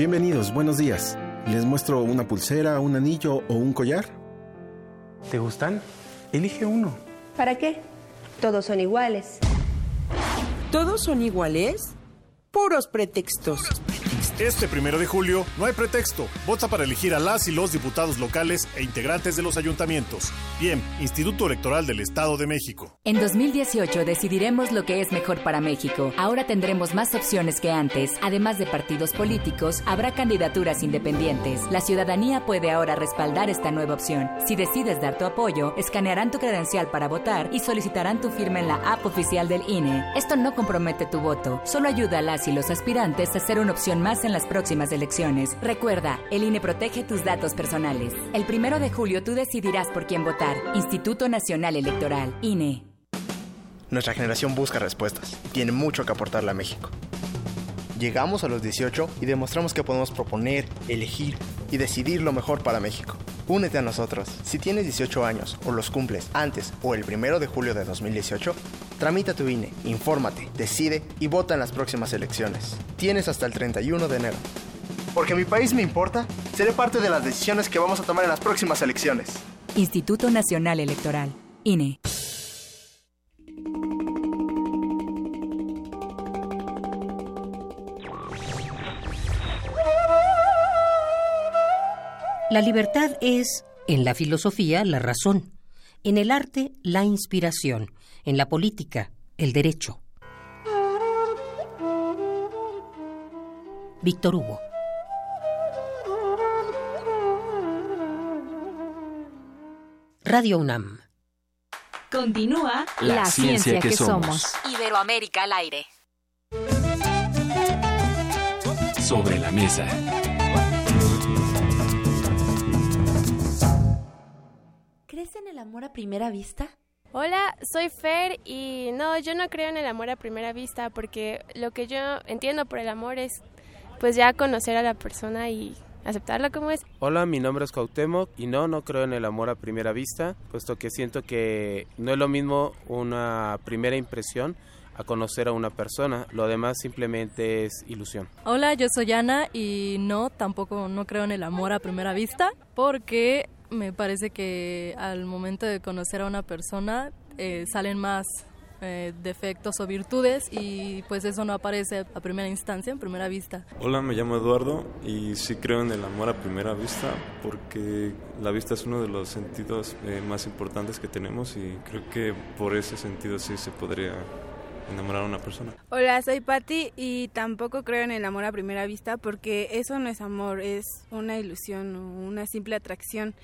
Bienvenidos, buenos días. ¿Les muestro una pulsera, un anillo o un collar? ¿Te gustan? Elige uno. ¿Para qué? Todos son iguales. ¿Todos son iguales? Puros pretextos. Este primero de julio no hay pretexto. Vota para elegir a las y los diputados locales e integrantes de los ayuntamientos. Bien, Instituto Electoral del Estado de México. En 2018 decidiremos lo que es mejor para México. Ahora tendremos más opciones que antes. Además de partidos políticos, habrá candidaturas independientes. La ciudadanía puede ahora respaldar esta nueva opción. Si decides dar tu apoyo, escanearán tu credencial para votar y solicitarán tu firma en la app oficial del INE. Esto no compromete tu voto, solo ayuda a las y los aspirantes a ser una opción más en las próximas elecciones. Recuerda, el INE protege tus datos personales. El primero de julio tú decidirás por quién votar. Instituto Nacional Electoral, INE. Nuestra generación busca respuestas tiene mucho que aportarle a México. Llegamos a los 18 y demostramos que podemos proponer, elegir y decidir lo mejor para México. Únete a nosotros. Si tienes 18 años o los cumples antes o el primero de julio de 2018, tramita tu INE, infórmate, decide y vota en las próximas elecciones. Tienes hasta el 31 de enero. Porque mi país me importa, seré parte de las decisiones que vamos a tomar en las próximas elecciones. Instituto Nacional Electoral, INE. La libertad es, en la filosofía, la razón, en el arte, la inspiración, en la política, el derecho. Víctor Hugo. Radio UNAM. Continúa La ciencia que somos. Iberoamérica al aire. Sobre la mesa. ¿Crees en el amor a primera vista? Hola, soy Fer y no, yo no creo en el amor a primera vista porque lo que yo entiendo por el amor es pues ya conocer a la persona y aceptarla como es. Hola, mi nombre es Cuauhtémoc y no, no creo en el amor a primera vista, puesto que siento que no es lo mismo una primera impresión a conocer a una persona, lo demás simplemente es ilusión. Hola, yo soy Ana y no, tampoco no creo en el amor a primera vista porque me parece que al momento de conocer a una persona eh, salen más eh, defectos o virtudes y pues eso no aparece a primera instancia, en primera vista. Hola, me llamo Eduardo y sí creo en el amor a primera vista porque la vista es uno de los sentidos eh, más importantes que tenemos y creo que por ese sentido sí se podría enamorar a una persona. Hola, soy Patti y tampoco creo en el amor a primera vista porque eso no es amor, es una ilusión o una simple atracción.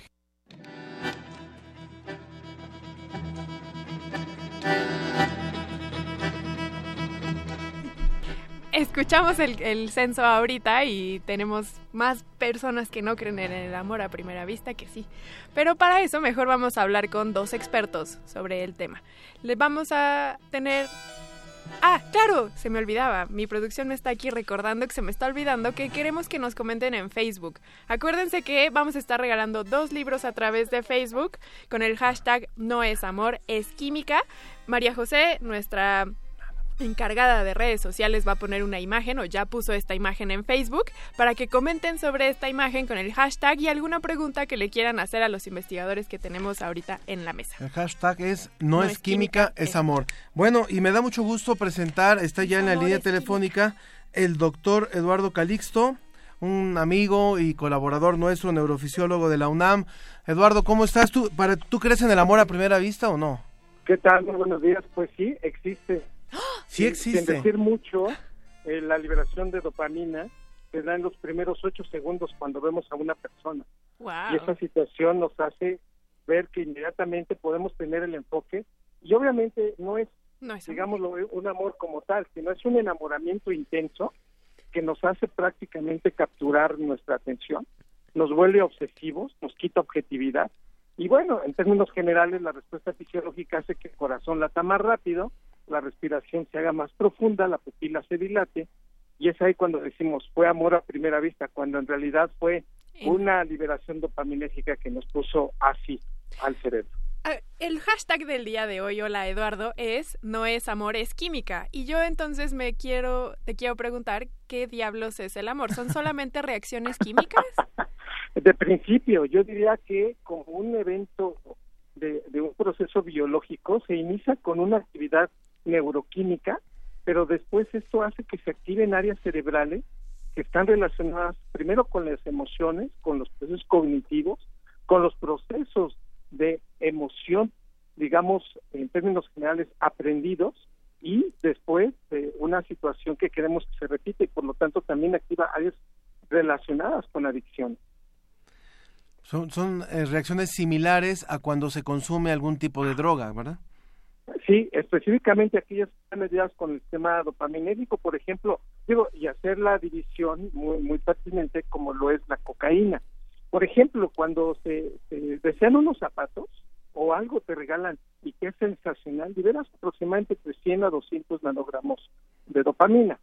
Escuchamos el, censo ahorita y tenemos más personas que no creen en el amor a primera vista que sí. Pero para eso mejor vamos a hablar con dos expertos sobre el tema. Les vamos a tener Ah, claro, se me olvidaba. Mi producción me está aquí recordando que se me está olvidando que queremos que nos comenten en Facebook. Acuérdense que vamos a estar regalando dos libros a través de Facebook con el hashtag No es amor, es química. María José, nuestra encargada de redes sociales va a poner una imagen o ya puso esta imagen en Facebook para que comenten sobre esta imagen con el hashtag y alguna pregunta que le quieran hacer a los investigadores que tenemos ahorita en la mesa. El hashtag es no, es, química, es amor. Bueno, y me da mucho gusto presentar, está ya en la línea telefónica, el doctor Eduardo Calixto, un amigo y colaborador nuestro, neurofisiólogo de la UNAM. Eduardo, ¿cómo estás? ¿Tú, para, ¿tú crees en el amor a primera vista o no? ¿Qué tal? Muy buenos días. Pues sí, existe. Sí Sin- existe. Sin decir mucho, eh, la liberación de dopamina se da en los primeros ocho segundos cuando vemos a una persona. Wow. Y esa situación nos hace ver que inmediatamente podemos tener el enfoque. Y obviamente no es, No es digámoslo, un amor como tal, sino es un enamoramiento intenso que nos hace prácticamente capturar nuestra atención, nos vuelve obsesivos, nos quita objetividad. Y bueno, en términos generales, la respuesta fisiológica hace que el corazón lata más rápido, la respiración se haga más profunda, la pupila se dilate, y es ahí cuando decimos fue amor a primera vista, cuando en realidad fue una liberación dopaminérgica que nos puso así al cerebro. El hashtag del día de hoy, hola Eduardo, es no es amor, es química. Y yo entonces me quiero, te quiero preguntar qué diablos es el amor. ¿Son solamente reacciones químicas? De principio, yo diría que como un evento de, de un proceso biológico se inicia con una actividad neuroquímica, pero después esto hace que se activen áreas cerebrales que están relacionadas primero con las emociones, con los procesos cognitivos, con los procesos de emoción, digamos, en términos generales, aprendidos, y después de una situación que queremos que se repita y por lo tanto también activa áreas relacionadas con adicción. Son, son eh, reacciones similares a cuando se consume algún tipo de droga, ¿verdad? Sí, específicamente aquellas mediadas con el sistema dopaminérgico, por ejemplo, digo, y hacer la división muy, muy pertinente como lo es la cocaína. Por ejemplo, cuando se, se desean unos zapatos o algo te regalan y que es sensacional, liberas aproximadamente entre 100 a 200 nanogramos de dopamina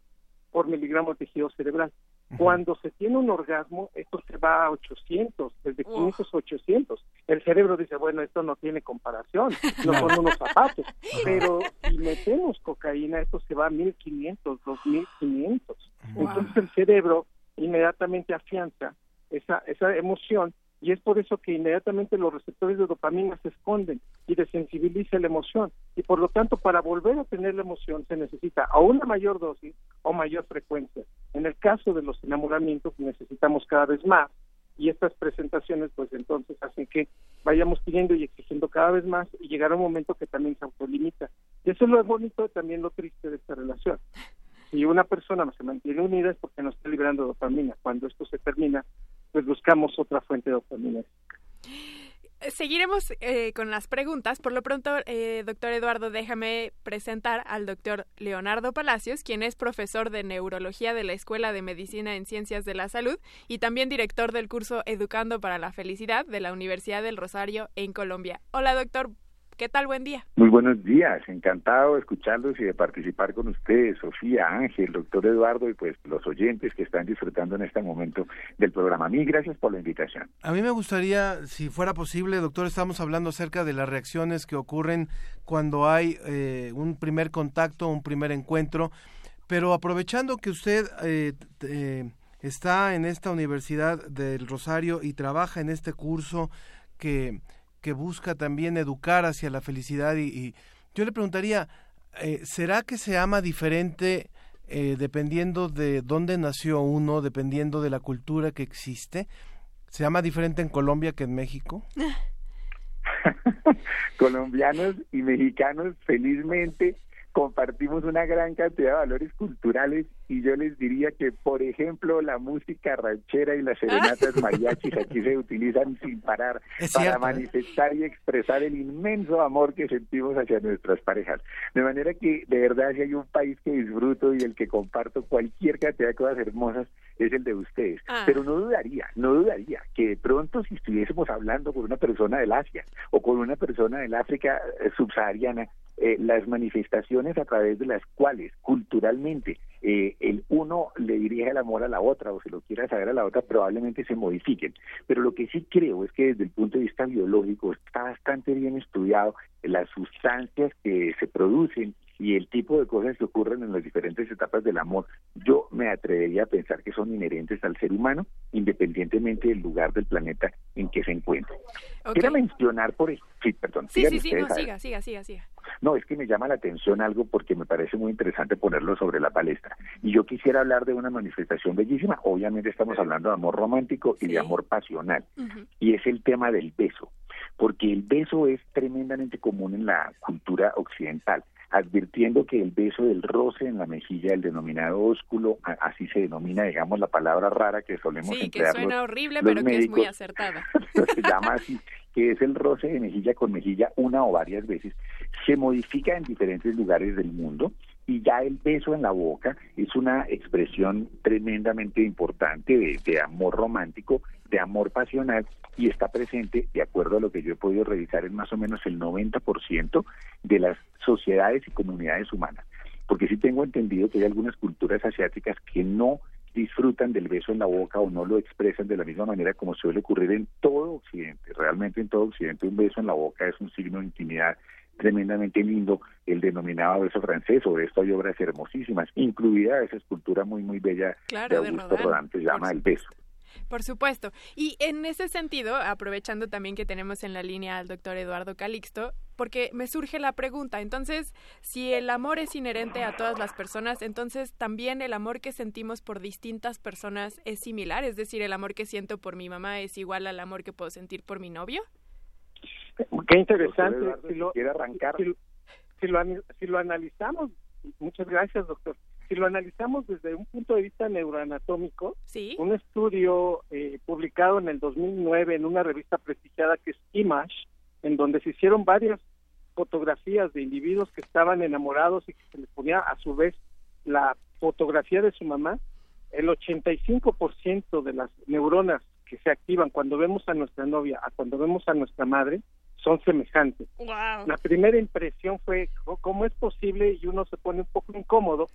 por miligramo de tejido cerebral. Cuando se tiene un orgasmo, esto se va a 800, desde 500 a 800. El cerebro dice, bueno, esto no tiene comparación, no son unos zapatos. Pero si metemos cocaína, esto se va a 1500, 2500. Entonces el cerebro inmediatamente afianza esa, esa emoción y es por eso que inmediatamente los receptores de dopamina se esconden y desensibiliza la emoción. Y por lo tanto, para volver a tener la emoción se necesita o una mayor dosis o mayor frecuencia. En el caso de los enamoramientos necesitamos cada vez más y estas presentaciones pues entonces hacen que vayamos pidiendo y exigiendo cada vez más y llegar a un momento que también se autolimita. Y eso es lo bonito, también lo triste de esta relación. Si una persona se mantiene unida es porque no está liberando dopamina. Cuando esto se termina, pues buscamos otra fuente dopamina. Seguiremos eh, con las preguntas. Por lo pronto, eh, doctor Eduardo, déjame presentar al doctor Leonardo Palacios, quien es profesor de neurología de la Escuela de Medicina en Ciencias de la Salud y también director del curso Educando para la Felicidad de la Universidad del Rosario en Colombia. Hola, doctor. ¿Qué tal? Buen día. Muy buenos días, encantado de escucharlos y de participar con ustedes, Sofía, Ángel, doctor Eduardo y pues los oyentes que están disfrutando en este momento del programa. A mí, gracias por la invitación. A mí me gustaría, si fuera posible, doctor, estamos hablando acerca de las reacciones que ocurren cuando hay eh, un primer contacto, un primer encuentro, pero aprovechando que usted eh, eh, está en esta Universidad del Rosario y trabaja en este curso que que busca también educar hacia la felicidad y, yo le preguntaría, eh, ¿será que se ama diferente eh, dependiendo de dónde nació uno, dependiendo de la cultura que existe? ¿Se ama diferente en Colombia que en México? Colombianos y mexicanos felizmente compartimos una gran cantidad de valores culturales y yo les diría que, por ejemplo, la música ranchera y las serenatas mariachis aquí se utilizan sin parar para manifestar y expresar el inmenso amor que sentimos hacia nuestras parejas. De manera que, de verdad, si hay un país que disfruto y el que comparto cualquier cantidad de cosas hermosas, es el de ustedes. Ah. Pero no dudaría, no dudaría que de pronto si estuviésemos hablando con una persona del Asia o con una persona del África subsahariana, eh, las manifestaciones a través de las cuales culturalmente eh, el uno le dirige el amor a la otra o se lo quiera saber a la otra, probablemente se modifiquen. Pero lo que sí creo es que desde el punto de vista biológico está bastante bien estudiado las sustancias que se producen y el tipo de cosas que ocurren en las diferentes etapas del amor, yo me atrevería a pensar que son inherentes al ser humano, independientemente del lugar del planeta en que se encuentre. Quiero mencionar por sí, perdón. Sí, sí, sí, no, siga, siga, siga, siga. No, es que me llama la atención algo porque me parece muy interesante ponerlo sobre la palestra. Y yo quisiera hablar de una manifestación bellísima. Obviamente estamos hablando de amor romántico y de amor pasional. Y es el tema del beso. Porque el beso es tremendamente común en la cultura occidental advirtiendo que el beso del roce en la mejilla, el denominado ósculo, así se denomina, digamos, la palabra rara que solemos sí, que suena horrible, pero que es muy acertada. se llama así, que es el roce de mejilla con mejilla una o varias veces, se modifica en diferentes lugares del mundo y ya el beso en la boca es una expresión tremendamente importante de, amor romántico, de amor pasional y está presente, de acuerdo a lo que yo he podido revisar, en más o menos el 90% de las sociedades y comunidades humanas. Porque sí tengo entendido que hay algunas culturas asiáticas que no disfrutan del beso en la boca o no lo expresan de la misma manera como suele ocurrir en todo Occidente. Realmente en todo Occidente un beso en la boca es un signo de intimidad tremendamente lindo, el denominado beso francés, o esto hay obras hermosísimas, incluida esa escultura muy, muy bella de Augusto Rodin, se llama El beso. Por supuesto. Y en ese sentido, aprovechando también que tenemos en la línea al doctor Eduardo Calixto, porque me surge la pregunta, entonces, si el amor es inherente a todas las personas, entonces también el amor que sentimos por distintas personas es similar, es decir, el amor que siento por mi mamá es igual al amor que puedo sentir por mi novio. Qué interesante. Si lo, arrancar. Si, lo, si lo analizamos, muchas gracias, doctor si lo analizamos desde un punto de vista neuroanatómico, un estudio eh, publicado en el 2009 en una revista prestigiada que es Image, en donde se hicieron varias fotografías de individuos que estaban enamorados y que se les ponía a su vez la fotografía de su mamá, el 85% de las neuronas que se activan cuando vemos a nuestra novia a cuando vemos a nuestra madre son semejantes. La primera impresión fue cómo es posible y uno se pone un poco incómodo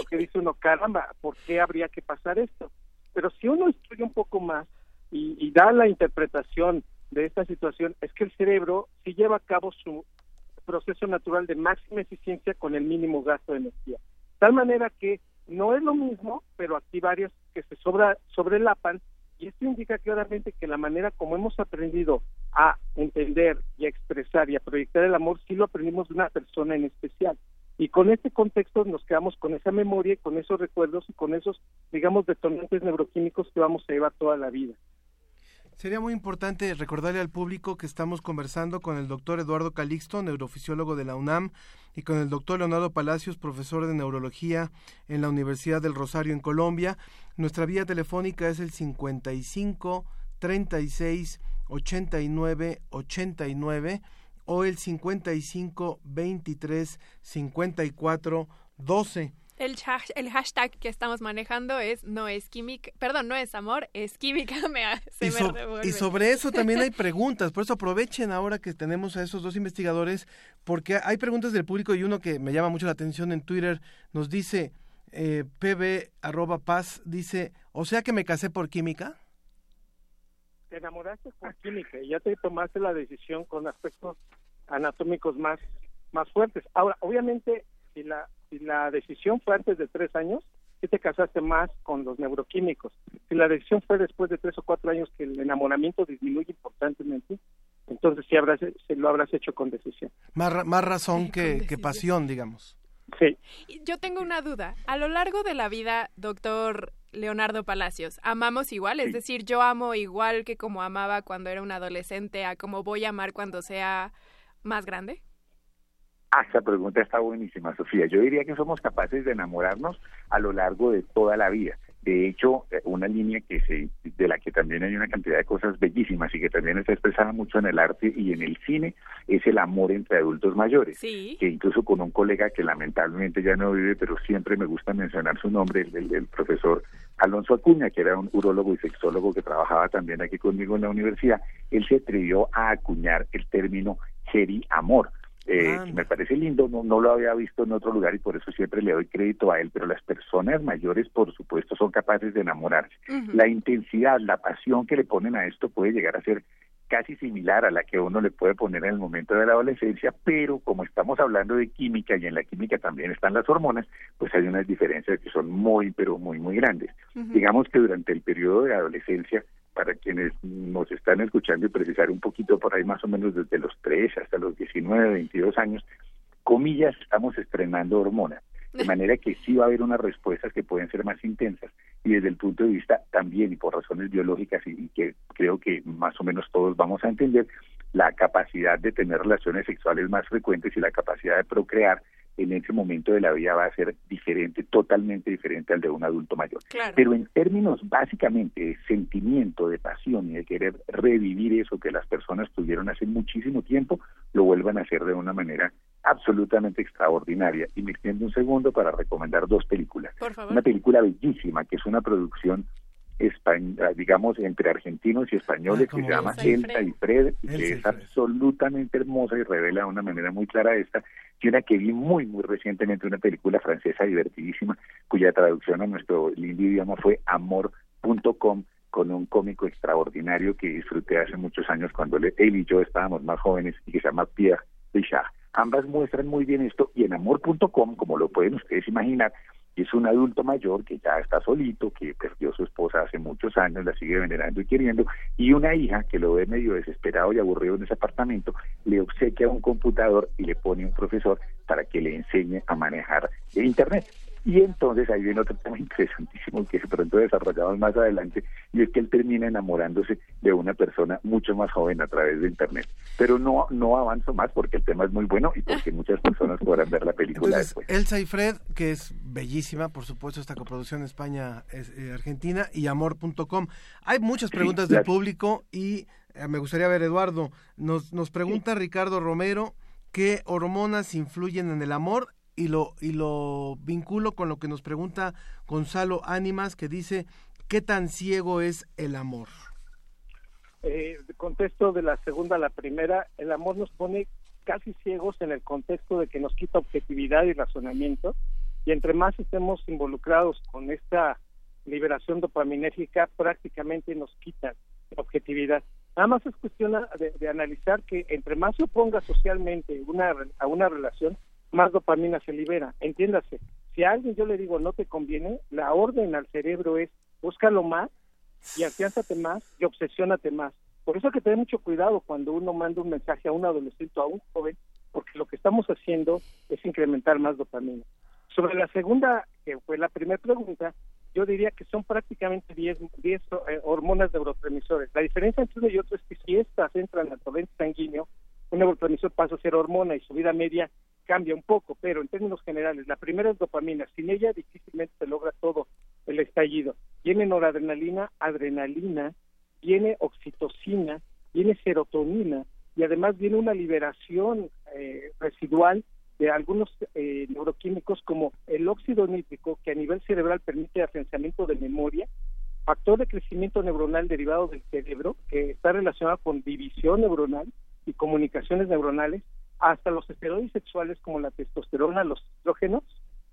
porque dice uno, caramba, ¿por qué habría que pasar esto? Pero si uno estudia un poco más y, da la interpretación de esta situación, es que el cerebro sí lleva a cabo su proceso natural de máxima eficiencia con el mínimo gasto de energía. Tal manera que no es lo mismo, pero aquí varios que se sobra, sobrelapan y esto indica claramente que la manera como hemos aprendido a entender y a expresar y a proyectar el amor, sí lo aprendimos de una persona en especial. Y con este contexto nos quedamos con esa memoria, con esos recuerdos y con esos, digamos, detonantes neuroquímicos que vamos a llevar toda la vida. Sería muy importante recordarle al público que estamos conversando con el doctor Eduardo Calixto, neurofisiólogo de la UNAM, y con el doctor Leonardo Palacios, profesor de neurología en la Universidad del Rosario en Colombia. Nuestra vía telefónica es el 55 36 89 89 o el 55 23 54 12. El, el, hashtag que estamos manejando es no es química, perdón, no es amor, es química. Me, y, y, sobre eso también hay preguntas, por eso aprovechen ahora que tenemos a esos dos investigadores, porque hay preguntas del público y uno que me llama mucho la atención en Twitter nos dice, eh, pb arroba paz, dice, o sea que me casé por química. Te enamoraste por química y ya te tomaste la decisión con aspectos anatómicos más, más fuertes. Ahora, obviamente, si la si la decisión fue antes de tres años, si te casaste más con los neuroquímicos. Si la decisión fue después de tres o cuatro años que el enamoramiento disminuye importantemente, entonces sí habrás, se lo habrás hecho con decisión. Más, más razón que, que pasión, digamos. Sí. Yo tengo una duda. A lo largo de la vida, doctor Leonardo Palacios, ¿amamos igual? Es decir, yo amo igual que como amaba cuando era un adolescente a como voy a amar cuando sea más grande. Ah, esa pregunta está buenísima, Sofía. Yo diría que somos capaces de enamorarnos a lo largo de toda la vida. De hecho, eh, una línea que se, de la que también hay una cantidad de cosas bellísimas y que también está expresada mucho en el arte y en el cine es el amor entre adultos mayores. Sí. Que incluso con un colega que lamentablemente ya no vive, pero siempre me gusta mencionar su nombre, el, el profesor Alonso Acuña, que era un urólogo y sexólogo que trabajaba también aquí conmigo en la universidad, él se atrevió a acuñar el término Geri Eh, me parece lindo, no, no lo había visto en otro lugar y por eso siempre le doy crédito a él, pero las personas mayores, por supuesto, son capaces de enamorarse. La intensidad, la pasión que le ponen a esto puede llegar a ser casi similar a la que uno le puede poner en el momento de la adolescencia, pero como estamos hablando de química y en la química también están las hormonas, pues hay unas diferencias que son muy, pero muy, muy grandes. Digamos que durante el periodo de adolescencia para quienes nos están escuchando y precisar un poquito por ahí más o menos desde los 3 hasta los 19, 22 años, comillas, estamos estrenando hormonas. De manera que sí va a haber unas respuestas que pueden ser más intensas y desde el punto de vista también y por razones biológicas y, que creo que más o menos todos vamos a entender, la capacidad de tener relaciones sexuales más frecuentes y la capacidad de procrear en ese momento de la vida va a ser diferente, totalmente diferente al de un adulto mayor. Pero en términos básicamente de sentimiento, de pasión y de querer revivir eso que las personas tuvieron hace muchísimo tiempo, lo vuelvan a hacer de una manera absolutamente extraordinaria. Y me extiendo un segundo para recomendar dos películas. Una película bellísima, que es una producción digamos, entre argentinos y españoles, ah, que se llama Elsa y Fred, y que es absolutamente hermosa y revela de una manera muy clara esta, y una que vi muy, muy recientemente, una película francesa divertidísima, cuya traducción a nuestro lindo idioma fue amor.com, con un cómico extraordinario que disfruté hace muchos años cuando él y yo estábamos más jóvenes y que se llama Pierre Richard. Ambas muestran muy bien esto y en amor.com, como lo pueden ustedes imaginar, es un adulto mayor que ya está solito, que perdió a su esposa hace muchos años, la sigue venerando y queriendo, y una hija que lo ve medio desesperado y aburrido en ese apartamento, le obsequia un computador y le pone un profesor para que le enseñe a manejar el Internet. Y entonces ahí viene otro tema interesantísimo que de pronto desarrollamos más adelante, y es que él termina enamorándose de una persona mucho más joven a través de Internet. Pero no, no avanzo más porque el tema es muy bueno y porque muchas personas podrán ver la película después. Elsa y Fred, que es bellísima, por supuesto, esta coproducción España-Argentina, eh, y amor.com. Hay muchas preguntas del público y eh, me gustaría ver, Eduardo, nos, nos pregunta Ricardo Romero, ¿qué hormonas influyen en el amor? Y lo, y lo vinculo con lo que nos pregunta Gonzalo Ánimas, que dice, ¿qué tan ciego es el amor? Eh, contexto de la segunda a la primera, el amor nos pone casi ciegos en el contexto de que nos quita objetividad y razonamiento, y entre más estemos involucrados con esta liberación dopaminérgica, prácticamente nos quita objetividad. Nada más es cuestión de, de analizar que entre más se oponga socialmente una, a una relación, más dopamina se libera. Entiéndase, si a alguien yo le digo no te conviene, la orden al cerebro es búscalo más y afiánzate más y obsesiónate más. Por eso hay que tener mucho cuidado cuando uno manda un mensaje a un adolescente o a un joven, porque lo que estamos haciendo es incrementar más dopamina. Sobre la segunda, que fue la primera pregunta, yo diría que son prácticamente 10, 10 eh, hormonas neurotransmisores. La diferencia entre uno y otro es que si estas entran al torrente sanguíneo, un neurotransmisor pasa a ser hormona y su vida media cambia un poco, pero en términos generales, la primera es dopamina, sin ella difícilmente se logra todo el estallido. Viene noradrenalina, adrenalina, viene oxitocina, viene serotonina y además viene una liberación eh, residual de algunos eh, neuroquímicos como el óxido nítrico, que a nivel cerebral permite afianzamiento de memoria, factor de crecimiento neuronal derivado del cerebro, que está relacionado con división neuronal y comunicaciones neuronales, hasta los esteroides sexuales como la testosterona, los estrógenos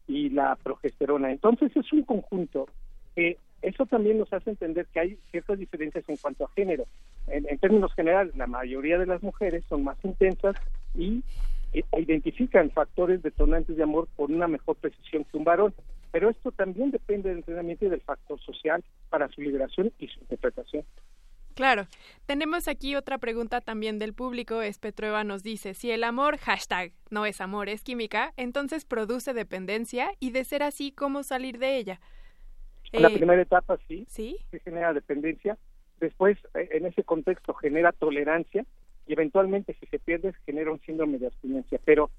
y la progesterona. Entonces es un conjunto que eso también nos hace entender que hay ciertas diferencias en cuanto a género. En, términos generales, la mayoría de las mujeres son más intensas y e identifican factores detonantes de amor con una mejor precisión que un varón. Pero esto también depende del entrenamiento y del factor social para su liberación y su interpretación. Claro. Tenemos aquí otra pregunta también del público. Espetrueva nos dice, si el amor, hashtag, no es amor, es química, entonces produce dependencia y de ser así, ¿cómo salir de ella? La eh, primera etapa sí, sí, se genera dependencia. Después, eh, en ese contexto, genera tolerancia y eventualmente si se pierde genera un síndrome de abstinencia. Pero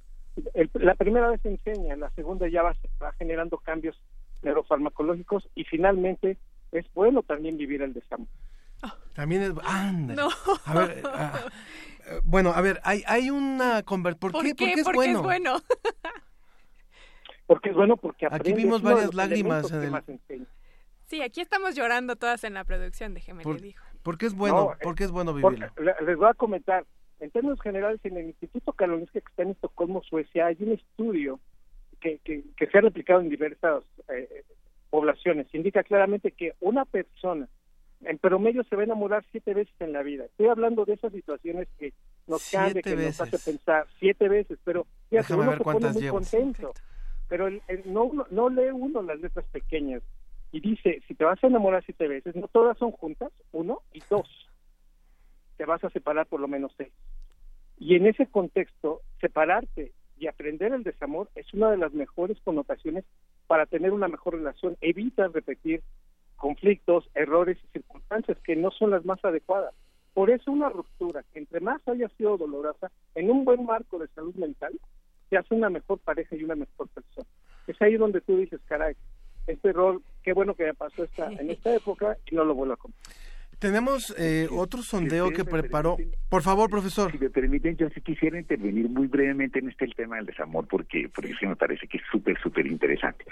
la primera vez se enseña, la segunda ya va, generando cambios neurofarmacológicos y finalmente es bueno también vivir el desamor. También es... No. A ver, ah, eh, bueno, a ver, hay, hay una... ¿Por, ¿Por qué? Porque es bueno. es bueno? porque es bueno porque Aquí vimos varias lágrimas. Sí, aquí estamos llorando todas en la producción, déjeme le digo. ¿Por qué es bueno? Eh, ¿Por qué es bueno vivirlo? Les voy a comentar. En términos generales, en el Instituto Karolinska que está en Estocolmo, Suecia, hay un estudio que, que, se ha replicado en diversas eh, poblaciones. Indica claramente que una persona en promedio se va a enamorar siete veces en la vida. Estoy hablando de esas situaciones que nos cambia, que nos hace pensar siete veces, pero fíjate, uno se pone muy contento. Pero no, no lee uno las letras pequeñas y dice, si te vas a enamorar siete veces, no todas son juntas, uno, y dos, te vas a separar por lo menos seis. Y en ese contexto, separarte y aprender el desamor es una de las mejores connotaciones para tener una mejor relación. Evita repetir conflictos, errores y circunstancias que no son las más adecuadas. Por eso una ruptura, que entre más haya sido dolorosa, en un buen marco de salud mental, te hace una mejor pareja y una mejor persona. Es ahí donde tú dices, caray, este rol, qué bueno que me pasó esta, en esta época y no lo vuelvo a comer. Tenemos eh, otro sondeo que preparó. Por favor, profesor. Si me permiten, yo sí quisiera intervenir muy brevemente en este el tema del desamor, porque, porque sí me parece que es súper, súper interesante.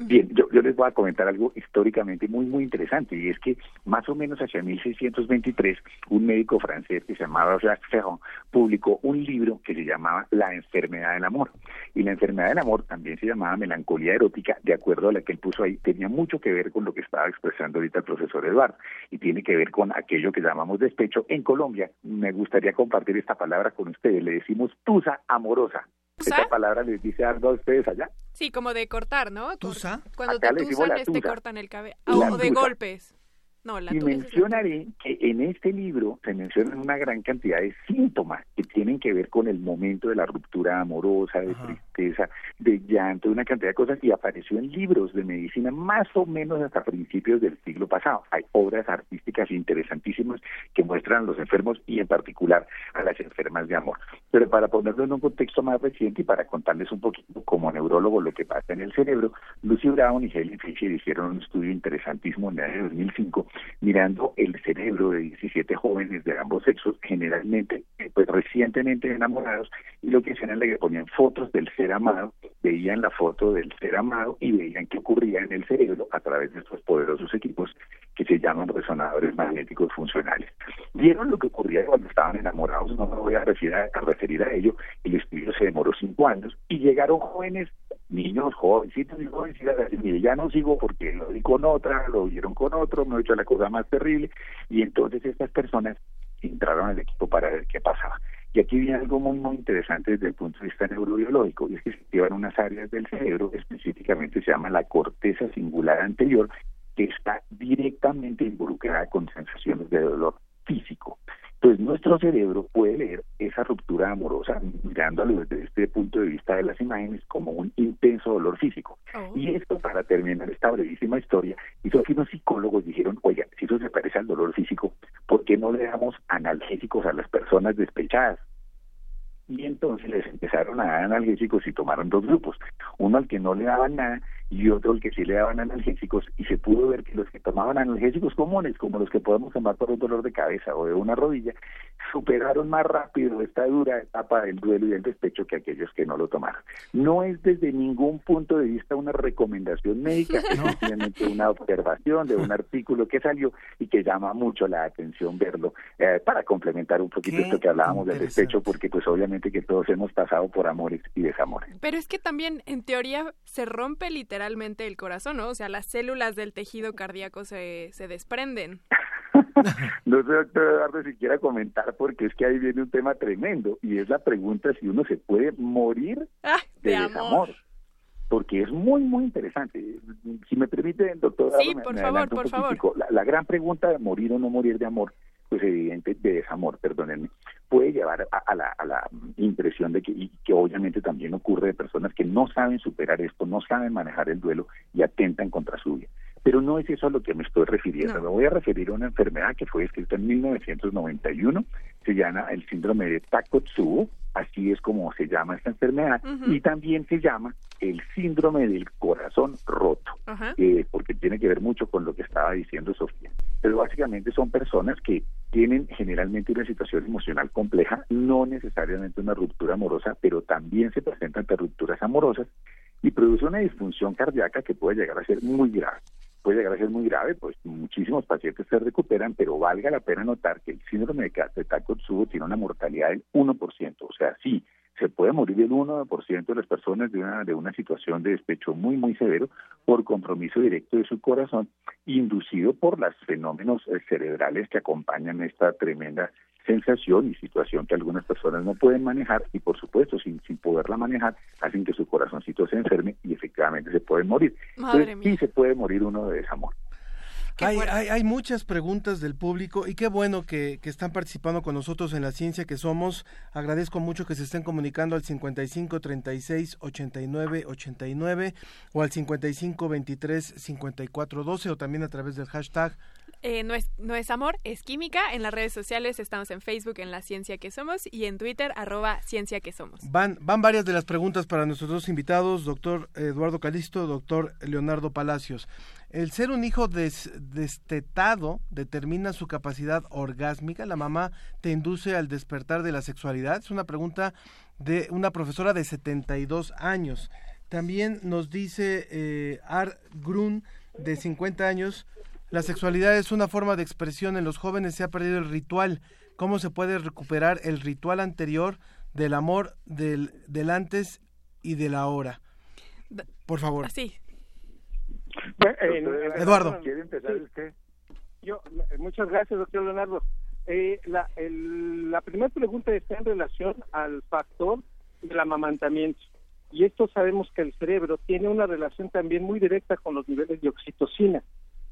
Bien, yo, yo les voy a comentar algo históricamente muy, muy interesante, y es que más o menos hacia 1623, un médico francés que se llamaba Jacques Ferrand publicó un libro que se llamaba La enfermedad del amor. Y la enfermedad del amor también se llamaba melancolía erótica, de acuerdo a la que él puso ahí, tenía mucho que ver con lo que estaba expresando ahorita el profesor Eduardo, y tiene que ver con aquello que llamamos despecho. En Colombia, me gustaría compartir esta palabra con ustedes, le decimos tusa amorosa. ¿Esta palabra les dice algo a ustedes allá? Sí, como de cortar, ¿no? ¿Tusa? Cuando te tusan, te cortan el cabello. o de golpes. No, la y mencionaré que en este libro se mencionan una gran cantidad de síntomas que tienen que ver con el momento de la ruptura amorosa, de tristeza, de llanto, de una cantidad de cosas y apareció en libros de medicina más o menos hasta principios del siglo pasado. Hay obras artísticas interesantísimas que muestran a los enfermos y en particular a las enfermas de amor. Pero para ponerlo en un contexto más reciente y para contarles un poquito como neurólogo lo que pasa en el cerebro, Lucy Brown y Helen Fisher hicieron un estudio interesantísimo en el año 2005 mirando el cerebro de 17 jóvenes de ambos sexos, generalmente pues recientemente enamorados, y lo que hacían era que ponían fotos del ser amado, veían la foto del ser amado y veían qué ocurría en el cerebro a través de estos poderosos equipos que se llaman resonadores magnéticos funcionales. Vieron lo que ocurría cuando estaban enamorados, no me voy a referir a ello, el estudio se demoró cinco años y llegaron jóvenes niños, jovencitos y jovencitas, mire, ya no sigo porque lo vi con otra, lo vieron con otro, me he hecho la cosa más terrible, y entonces estas personas entraron al equipo para ver qué pasaba. Y aquí viene algo muy, muy interesante desde el punto de vista neurobiológico, y es que se activan unas áreas del cerebro, específicamente se llama la corteza singular anterior, que está directamente involucrada con sensaciones de dolor físico. Pues nuestro cerebro puede leer esa ruptura amorosa mirándolo desde este punto de vista de las imágenes como un intenso dolor físico. Y esto, para terminar esta brevísima historia, hizo que unos psicólogos dijeron, oiga, si eso se parece al dolor físico, ¿por qué no le damos analgésicos a las personas despechadas? Y entonces les empezaron a dar analgésicos y tomaron dos grupos, uno al que no le daban nada y otro al que sí le daban analgésicos. Y se pudo ver que los que tomaban analgésicos comunes, como los que podemos tomar por un dolor de cabeza o de una rodilla, superaron más rápido esta dura etapa del duelo y del despecho que aquellos que no lo tomaron. No es desde ningún punto de vista una recomendación médica, es simplemente una observación de un artículo que salió y que llama mucho la atención verlo eh, para complementar un poquito esto que hablábamos del despecho, porque pues obviamente que todos hemos pasado por amores y desamores. Pero es que también en teoría se rompe literalmente el corazón, ¿no? O sea, las células del tejido cardíaco se, se desprenden. no sé, doctor Eduardo, si quiera comentar, porque es que ahí viene un tema tremendo, y es la pregunta si uno se puede morir ah, de, desamor. Porque es muy, muy interesante. Si me permite, doctor. Sí, por favor, por favor. La, la gran pregunta de morir o no morir de amor pues evidente de desamor, perdónenme, puede llevar a, la, a la impresión de que, y que obviamente también ocurre de personas que no saben superar esto, no saben manejar el duelo y atentan contra su vida. Pero no es eso a lo que me estoy refiriendo. Me voy a referir a una enfermedad que fue escrita en 1991. Se llama el síndrome de Takotsubo, así es como se llama esta enfermedad, y también se llama el síndrome del corazón roto, eh, porque tiene que ver mucho con lo que estaba diciendo Sofía. Pero básicamente son personas que tienen generalmente una situación emocional compleja, no necesariamente una ruptura amorosa, pero también se presentan rupturas amorosas y produce una disfunción cardíaca que puede llegar a ser muy grave puede llegar a muy grave, pues muchísimos pacientes se recuperan, pero valga la pena notar que el síndrome de Takotsubo tiene una mortalidad del 1%, o sea, sí, se puede morir el 1% de las personas de una, de una situación de despecho muy, muy severo por compromiso directo de su corazón, inducido por los fenómenos eh, cerebrales que acompañan esta tremenda sensación y situación que algunas personas no pueden manejar y por supuesto sin, sin poderla manejar hacen que su corazoncito se enferme y efectivamente se puede morir. Entonces sí se puede morir uno de desamor. Hay, hay, hay, muchas preguntas del público y qué bueno que, que, están participando con nosotros en la ciencia que somos. Agradezco mucho que se estén comunicando al 55 36 89 89 o al 55 23 54 12 o también a través del hashtag eh, no, es, no es amor, es química. En las redes sociales estamos en Facebook en La Ciencia que Somos y en Twitter arroba Ciencia que Somos. Van, van varias de las preguntas para nuestros dos invitados, doctor Eduardo Calisto, doctor Leonardo Palacios. El ser un hijo destetado determina su capacidad orgásmica. La mamá te induce al despertar de la sexualidad. Es una pregunta de una profesora de 72 años. También nos dice eh, Art Grun, de 50 años, la sexualidad es una forma de expresión. En los jóvenes se ha perdido el ritual. ¿Cómo se puede recuperar el ritual anterior del amor del, del antes y del ahora? Por favor. Sí. Eh, Eduardo. ¿Quiere empezar usted? Yo, muchas gracias, doctor Leonardo. Eh, la, la primera pregunta está en relación al factor del amamantamiento. Y esto sabemos que el cerebro tiene una relación también muy directa con los niveles de oxitocina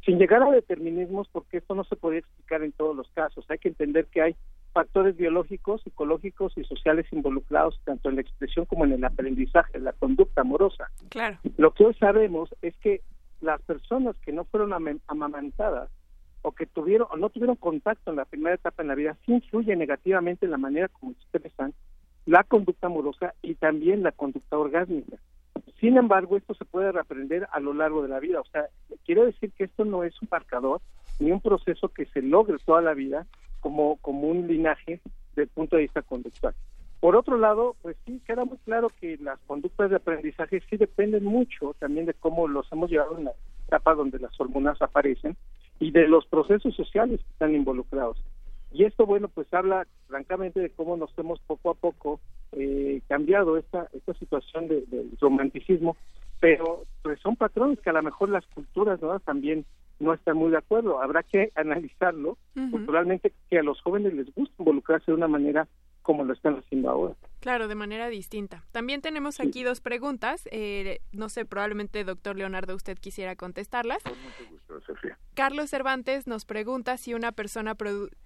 sin llegar a determinismos, porque esto no se puede explicar en todos los casos. Hay que entender que hay factores biológicos, psicológicos y sociales involucrados tanto en la expresión como en el aprendizaje, en la conducta amorosa. Claro. Lo que hoy sabemos es que las personas que no fueron amamantadas o que tuvieron o no tuvieron contacto en la primera etapa en la vida sí influye negativamente en la manera como expresan la conducta amorosa y también la conducta orgásmica. Sin embargo, esto se puede reaprender a lo largo de la vida. O sea, quiero decir que esto no es un marcador ni un proceso que se logre toda la vida como, como un linaje desde el punto de vista conductual. Por otro lado, pues sí, queda muy claro que las conductas de aprendizaje sí dependen mucho también de cómo los hemos llevado en la etapa donde las hormonas aparecen y de los procesos sociales que están involucrados. Y esto, bueno, pues habla francamente de cómo nos hemos poco a poco eh, cambiado esta, esta situación del de romanticismo, pero pues son patrones que a lo mejor las culturas ¿no? también no están muy de acuerdo. Habrá que analizarlo culturalmente que a los jóvenes les gusta involucrarse de una manera como lo están haciendo ahora. Claro, de manera distinta. También tenemos aquí dos preguntas. Eh, no sé, probablemente, doctor Leonardo, usted quisiera contestarlas. Con mucho gusto, Sofía. Carlos Cervantes nos pregunta si una persona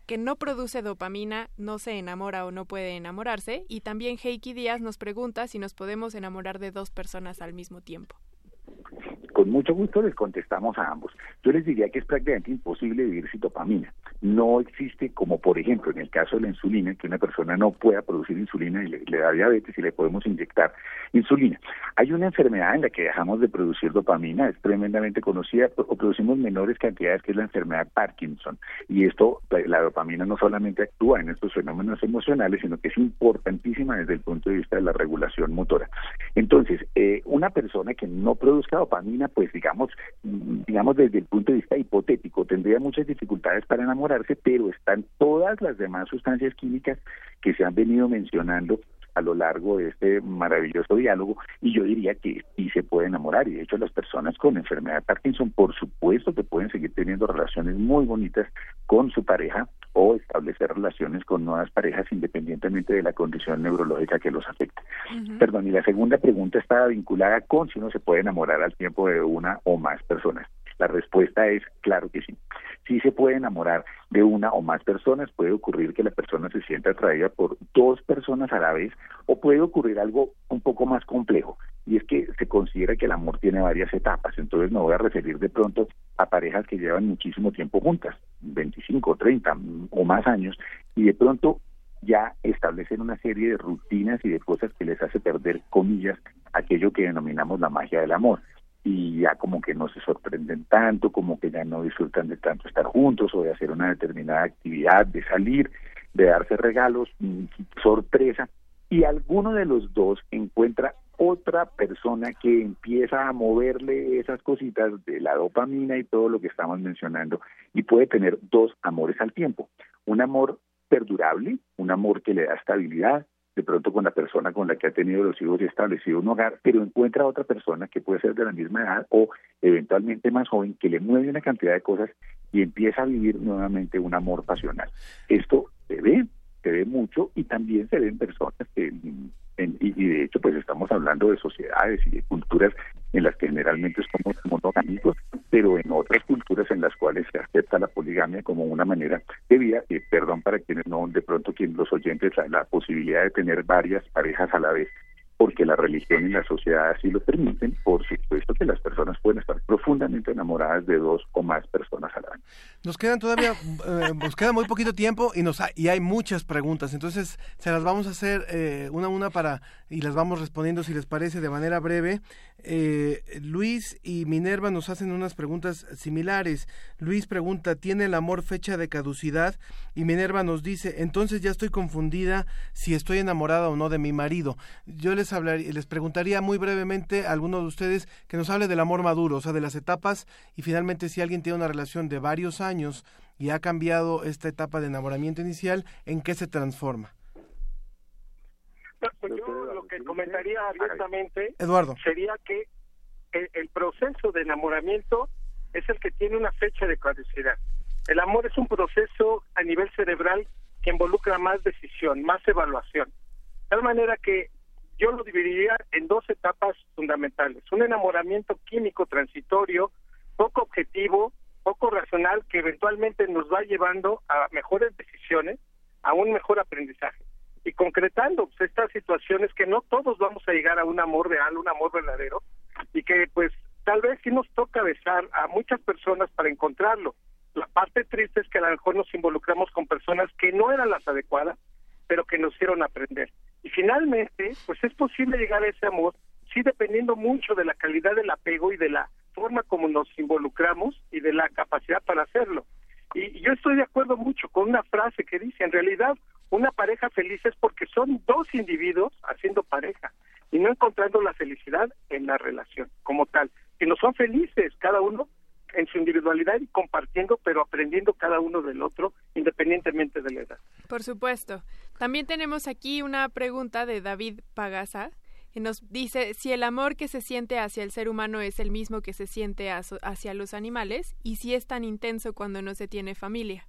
que no produce dopamina no se enamora o no puede enamorarse. Y también Heiki Díaz nos pregunta si nos podemos enamorar de dos personas al mismo tiempo. Con mucho gusto les contestamos a ambos. Yo les diría que es prácticamente imposible vivir sin dopamina. No existe como, por ejemplo, en el caso de la insulina, que una persona no pueda producir insulina y le, da diabetes y le podemos inyectar insulina. Hay una enfermedad en la que dejamos de producir dopamina, es tremendamente conocida, o producimos menores cantidades, que es la enfermedad Parkinson. Y esto, la dopamina no solamente actúa en estos fenómenos emocionales, sino que es importantísima desde el punto de vista de la regulación motora. Entonces, eh, una persona que no produzca dopamina, pues digamos, digamos desde el punto de vista hipotético, tendría muchas dificultades para enamorarse, pero están todas las demás sustancias químicas que se han venido mencionando a lo largo de este maravilloso diálogo y yo diría que sí se puede enamorar y de hecho las personas con enfermedad de Parkinson por supuesto que pueden seguir teniendo relaciones muy bonitas con su pareja o establecer relaciones con nuevas parejas independientemente de la condición neurológica que los afecte. Perdón, y la segunda pregunta estaba vinculada con si uno se puede enamorar al tiempo de una o más personas. La respuesta es claro que sí. Sí se puede enamorar de una o más personas, puede ocurrir que la persona se sienta atraída por dos personas a la vez o puede ocurrir algo un poco más complejo y es que se considera que el amor tiene varias etapas, entonces me voy a referir de pronto a parejas que llevan muchísimo tiempo juntas, 25, 30 o más años y de pronto ya establecen una serie de rutinas y de cosas que les hace perder, comillas, aquello que denominamos la magia del amor y ya como que no se sorprenden tanto, como que ya no disfrutan de tanto estar juntos o de hacer una determinada actividad, de salir, de darse regalos, mm, sorpresa, y alguno de los dos encuentra otra persona que empieza a moverle esas cositas de la dopamina y todo lo que estamos mencionando y puede tener dos amores al tiempo. Un amor perdurable, un amor que le da estabilidad, de pronto con la persona con la que ha tenido los hijos y establecido un hogar, pero encuentra a otra persona que puede ser de la misma edad o eventualmente más joven, que le mueve una cantidad de cosas y empieza a vivir nuevamente un amor pasional. Esto se ve, se ve mucho y también se ven personas que y, de hecho pues estamos hablando de sociedades y de culturas en las que generalmente somos monogámicos, pero en otras culturas en las cuales se acepta la poligamia como una manera de vida, perdón para quienes no, de pronto quien los oyentes, la posibilidad de tener varias parejas a la vez porque la religión y la sociedad así lo permiten, por supuesto que las personas pueden estar profundamente enamoradas de dos o más personas a la vez. Nos quedan todavía, eh, nos queda muy poquito tiempo y nos y hay muchas preguntas, entonces se las vamos a hacer eh, una a una para y las vamos respondiendo si les parece de manera breve. Eh, Luis y Minerva nos hacen unas preguntas similares. Luis pregunta, ¿tiene el amor fecha de caducidad? Y Minerva nos dice, entonces ya estoy confundida si estoy enamorada o no de mi marido. Yo les les, les preguntaría muy brevemente a alguno de ustedes que nos hable del amor maduro, o sea, de las etapas y finalmente si alguien tiene una relación de varios años y ha cambiado esta etapa de enamoramiento inicial, ¿en qué se transforma? Pues yo lo que comentaría abiertamente Eduardo. sería que el, proceso de enamoramiento es el que tiene una fecha de caducidad. El amor es un proceso a nivel cerebral que involucra más decisión, más evaluación. De tal manera que yo lo dividiría en dos etapas fundamentales. Un enamoramiento químico transitorio, poco objetivo, poco racional, que eventualmente nos va llevando a mejores decisiones, a un mejor aprendizaje. Y concretando pues, estas situaciones que no todos vamos a llegar a un amor real, un amor verdadero, y que pues tal vez sí nos toca besar a muchas personas para encontrarlo. La parte triste es que a lo mejor nos involucramos con personas que no eran las adecuadas, pero que nos hicieron aprender. Y finalmente, pues es posible llegar a ese amor, sí dependiendo mucho de la calidad del apego y de la forma como nos involucramos y de la capacidad para hacerlo. Y yo estoy de acuerdo mucho con una frase que dice, en realidad, una pareja feliz es porque son dos individuos haciendo pareja y no encontrando la felicidad en la relación como tal, no son felices cada uno en su individualidad y compartiendo, pero aprendiendo cada uno del otro, independientemente de la edad. Por supuesto. También tenemos aquí una pregunta de David Pagasa, que nos dice si el amor que se siente hacia el ser humano es el mismo que se siente hacia los animales y si es tan intenso cuando no se tiene familia.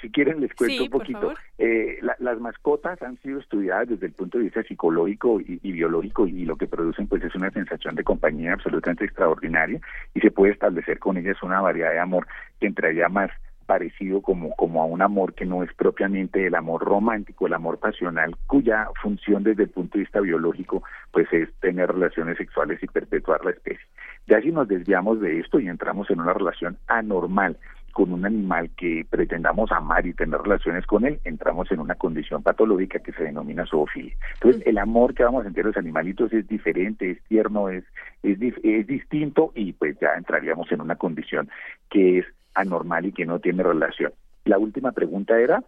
Si quieren les cuento Sí, un poquito. Eh, la- las mascotas han sido estudiadas desde el punto de vista psicológico y, y biológico y lo que producen pues es una sensación de compañía absolutamente extraordinaria y se puede establecer con ellas una variedad de amor que entraría más parecido como, como a un amor que no es propiamente el amor romántico, el amor pasional, cuya función desde el punto de vista biológico pues es tener relaciones sexuales y perpetuar la especie. Ya si nos desviamos de esto y entramos en una relación anormal con un animal que pretendamos amar y tener relaciones con él, entramos en una condición patológica que se denomina zoofilia. Entonces, el amor que vamos a sentir a los animalitos es diferente, es tierno, es, es, es distinto y pues ya entraríamos en una condición que es anormal y que no tiene relación. La última pregunta era,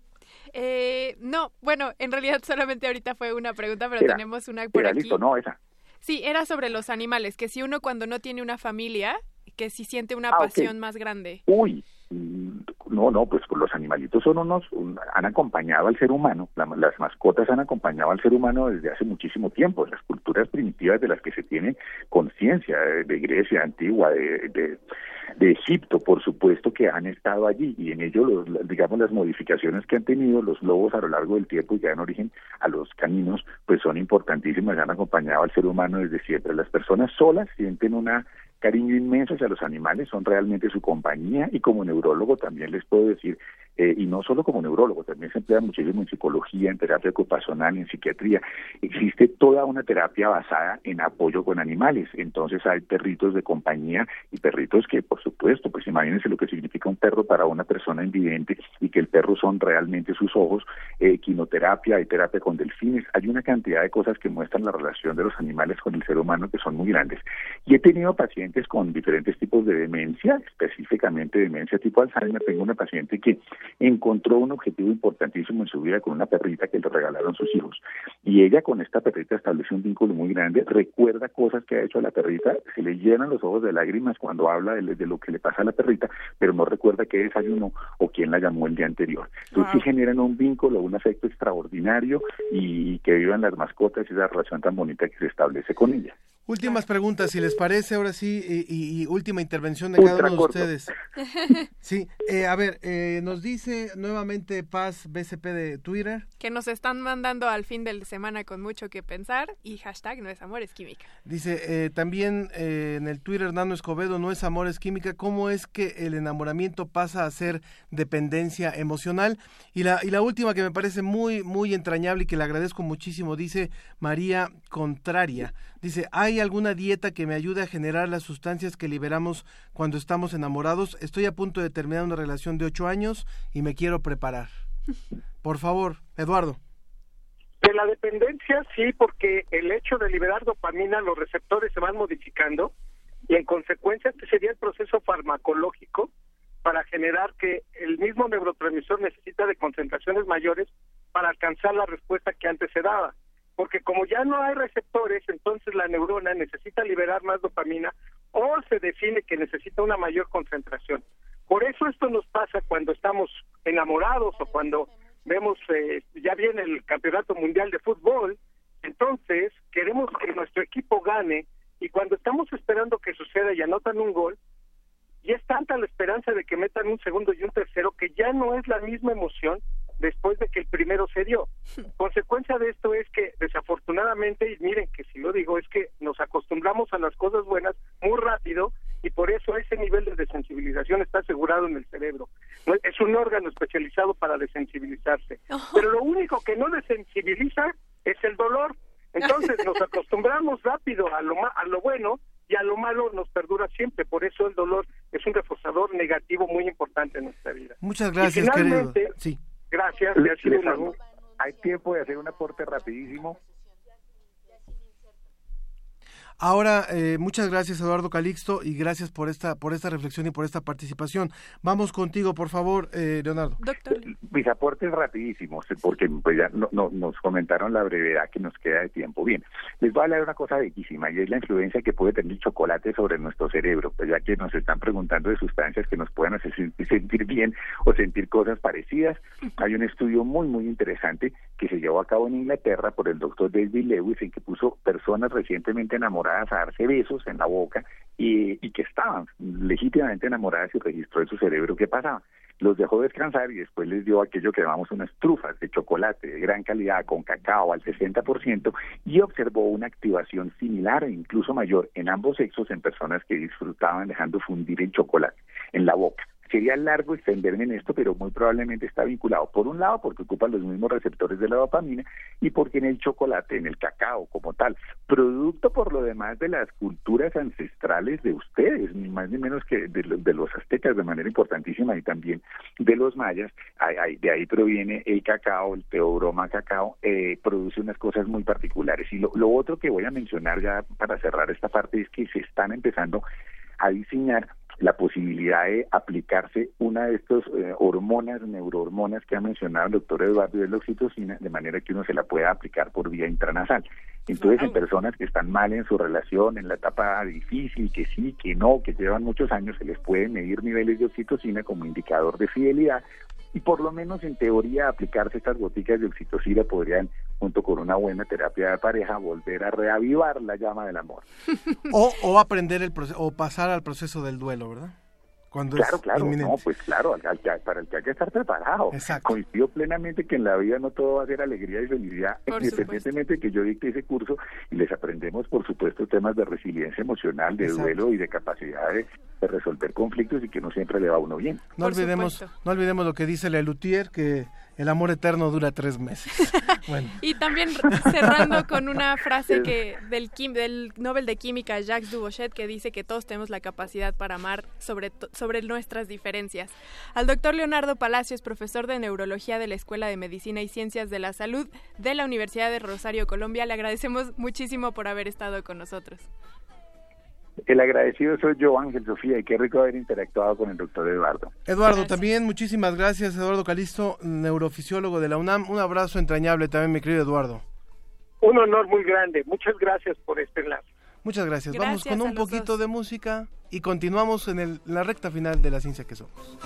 Eh, no, bueno, en realidad solamente ahorita fue una pregunta, pero Era- tenemos una por era aquí. listo, no, esa. Sí, era sobre los animales, que si uno cuando no tiene una familia, que si siente una Ah, pasión más grande. Uy, mm, no, no, pues los animalitos son unos, un- han acompañado al ser humano, la- las mascotas han acompañado al ser humano desde hace muchísimo tiempo, las culturas primitivas de las que se tiene conciencia, de, Grecia antigua, de, de, de Egipto, por supuesto que han estado allí y en ello, los, digamos, las modificaciones que han tenido los lobos a lo largo del tiempo y que dan origen a los caninos, pues son importantísimas, han acompañado al ser humano desde siempre. Las personas solas sienten una cariño inmenso hacia los animales, son realmente su compañía y como neurólogo también les puedo decir, eh, y no solo como neurólogo, también se emplea muchísimo en psicología, en terapia ocupacional, en psiquiatría, existe toda una terapia basada en apoyo con animales, entonces hay perritos de compañía y perritos que por supuesto, pues imagínense lo que significa un perro para una persona invidente y que el perro son realmente sus ojos, eh, quinoterapia, hay terapia con delfines, hay una cantidad de cosas que muestran la relación de los animales con el ser humano que son muy grandes. Y he tenido pacientes con diferentes tipos de demencia, específicamente demencia tipo Alzheimer. Tengo una paciente que encontró un objetivo importantísimo en su vida con una perrita que le regalaron sus hijos. Y ella con esta perrita estableció un vínculo muy grande, recuerda cosas que ha hecho a la perrita, se le llenan los ojos de lágrimas cuando habla de, de lo que le pasa a la perrita, pero no recuerda qué desayunó o quién la llamó el día anterior. Entonces sí generan un vínculo, un afecto extraordinario y que vivan las mascotas y esa relación tan bonita que se establece con ellas. Últimas preguntas, si les parece, ahora sí, y, y- y última intervención de cada Ultra uno de corto. ustedes. Sí, eh, a ver, eh, nos dice nuevamente Paz BCP de Twitter. Que nos están mandando al fin de semana con mucho que pensar y hashtag no es amor, es química. Dice eh, también eh, en el Twitter Nano Escobedo, no es amor, es química. ¿Cómo es que el enamoramiento pasa a ser dependencia emocional? Y la, y la última que me parece muy, muy entrañable y que le agradezco muchísimo, dice María Contraria. Dice, ¿hay alguna dieta que me ayude a generar las sustancias que liberamos cuando estamos enamorados? Estoy a punto de terminar una relación de ocho años y me quiero preparar. Por favor, Eduardo. De la dependencia, sí, porque el hecho de liberar dopamina, los receptores se van modificando y en consecuencia este sería el proceso farmacológico para generar que el mismo neurotransmisor necesita de concentraciones mayores para alcanzar la respuesta que antes se daba. Porque como ya no hay receptores, entonces la neurona necesita liberar más dopamina o se define que necesita una mayor concentración. Por eso esto nos pasa cuando estamos enamorados o cuando vemos eh, ya viene el campeonato mundial de fútbol, entonces queremos que nuestro equipo gane y cuando estamos esperando que suceda y anotan un gol, y es tanta la esperanza de que metan un segundo y un tercero que ya no es la misma emoción después de que el primero se dio. Consecuencia de esto es que desafortunadamente, y miren que si lo digo, es que nos acostumbramos a las cosas buenas muy rápido y por eso ese nivel de desensibilización está asegurado en el cerebro. Es un órgano especializado para desensibilizarse. Pero lo único que no desensibiliza es el dolor. Entonces nos acostumbramos rápido a lo, ma- a lo bueno y a lo malo nos perdura siempre. Por eso el dolor es un reforzador negativo muy importante en nuestra vida. Muchas Y gracias, querido. finalmente, Sí. Gracias, Le- ha sido les un hago- honor. hay tiempo de hacer un aporte rapidísimo. Ahora, eh, muchas gracias Eduardo Calixto y gracias por esta por esta reflexión y por esta participación. Vamos contigo, por favor, eh, Leonardo. Mis aportes rapidísimos, porque pues ya no- no- nos comentaron la brevedad que nos queda de tiempo. Bien, les voy a hablar de una cosa bellísima y es la influencia que puede tener el chocolate sobre nuestro cerebro, pues ya que nos están preguntando de sustancias que nos puedan hacer sen- sentir bien o sentir cosas parecidas. Hay un estudio muy, muy interesante que se llevó a cabo en Inglaterra por el doctor David Lewis, en que puso personas recientemente enamoradas a darse besos en la boca y, y que estaban legítimamente enamoradas y registró en su cerebro qué pasaba los dejó descansar y después les dio aquello que llamamos unas trufas de chocolate de gran calidad con cacao al 60% y observó una activación similar e incluso mayor en ambos sexos en personas que disfrutaban dejando fundir el chocolate en la boca. Sería largo extenderme en esto, pero muy probablemente está vinculado, por un lado, porque ocupa los mismos receptores de la dopamina y porque en el chocolate, en el cacao como tal, producto por lo demás de las culturas ancestrales de ustedes, ni más ni menos que de, los, aztecas de manera importantísima y también de los mayas, de ahí proviene el cacao, el teobroma cacao, eh, produce unas cosas muy particulares. Y lo, lo otro que voy a mencionar ya para cerrar esta parte es que se están empezando a diseñar la posibilidad de aplicarse una de estas eh, hormonas, neurohormonas que ha mencionado el doctor Eduardo de la oxitocina, de manera que uno se la pueda aplicar por vía intranasal. Entonces, en personas que están mal en su relación, en la etapa difícil, que sí, que no, que llevan muchos años, se les puede medir niveles de oxitocina como indicador de fidelidad y por lo menos en teoría aplicarse estas goticas de oxitocina podrían, junto con una buena terapia de pareja, volver a reavivar la llama del amor. o, o aprender el proceso, o pasar al proceso del duelo, ¿verdad? claro, claro, no, pues claro, para el que hay que estar preparado. Coincido plenamente que en la vida no todo va a ser alegría y felicidad, independientemente de que yo dicte ese curso y les aprendemos, por supuesto, temas de resiliencia emocional, de duelo y de capacidad de, resolver conflictos y que no siempre le va a uno bien. No olvidemos, no olvidemos lo que dice Lelutier, que el amor eterno dura tres meses. y también cerrando con una frase que del, del Nobel de Química Jacques Dubochet que dice que todos tenemos la capacidad para amar sobre, sobre nuestras diferencias. Al doctor Leonardo Palacios, profesor de Neurología de la Escuela de Medicina y Ciencias de la Salud de la Universidad de Rosario, Colombia, le agradecemos muchísimo por haber estado con nosotros. El agradecido soy yo, Ángel Sofía, y qué rico haber interactuado con el doctor Eduardo. Eduardo, también muchísimas gracias, Eduardo Calisto, neurofisiólogo de la UNAM. Un abrazo entrañable también, mi querido Eduardo. Un honor muy grande. Muchas gracias por este enlace. Muchas gracias. Vamos con un poquito de música y continuamos en, en la recta final de la ciencia que somos.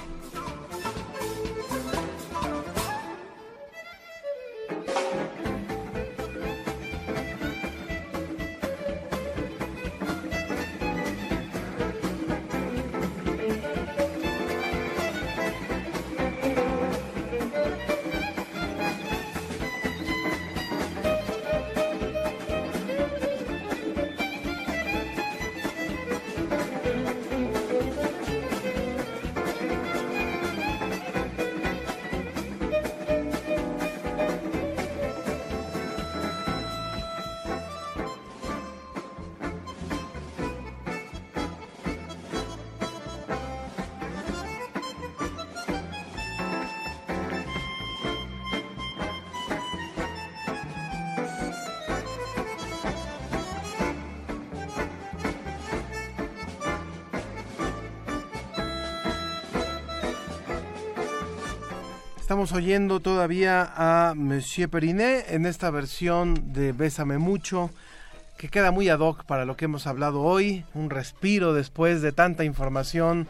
Estamos oyendo todavía a Monsieur Perinet en esta versión de Bésame mucho, que queda muy ad hoc para lo que hemos hablado hoy, un respiro después de tanta información,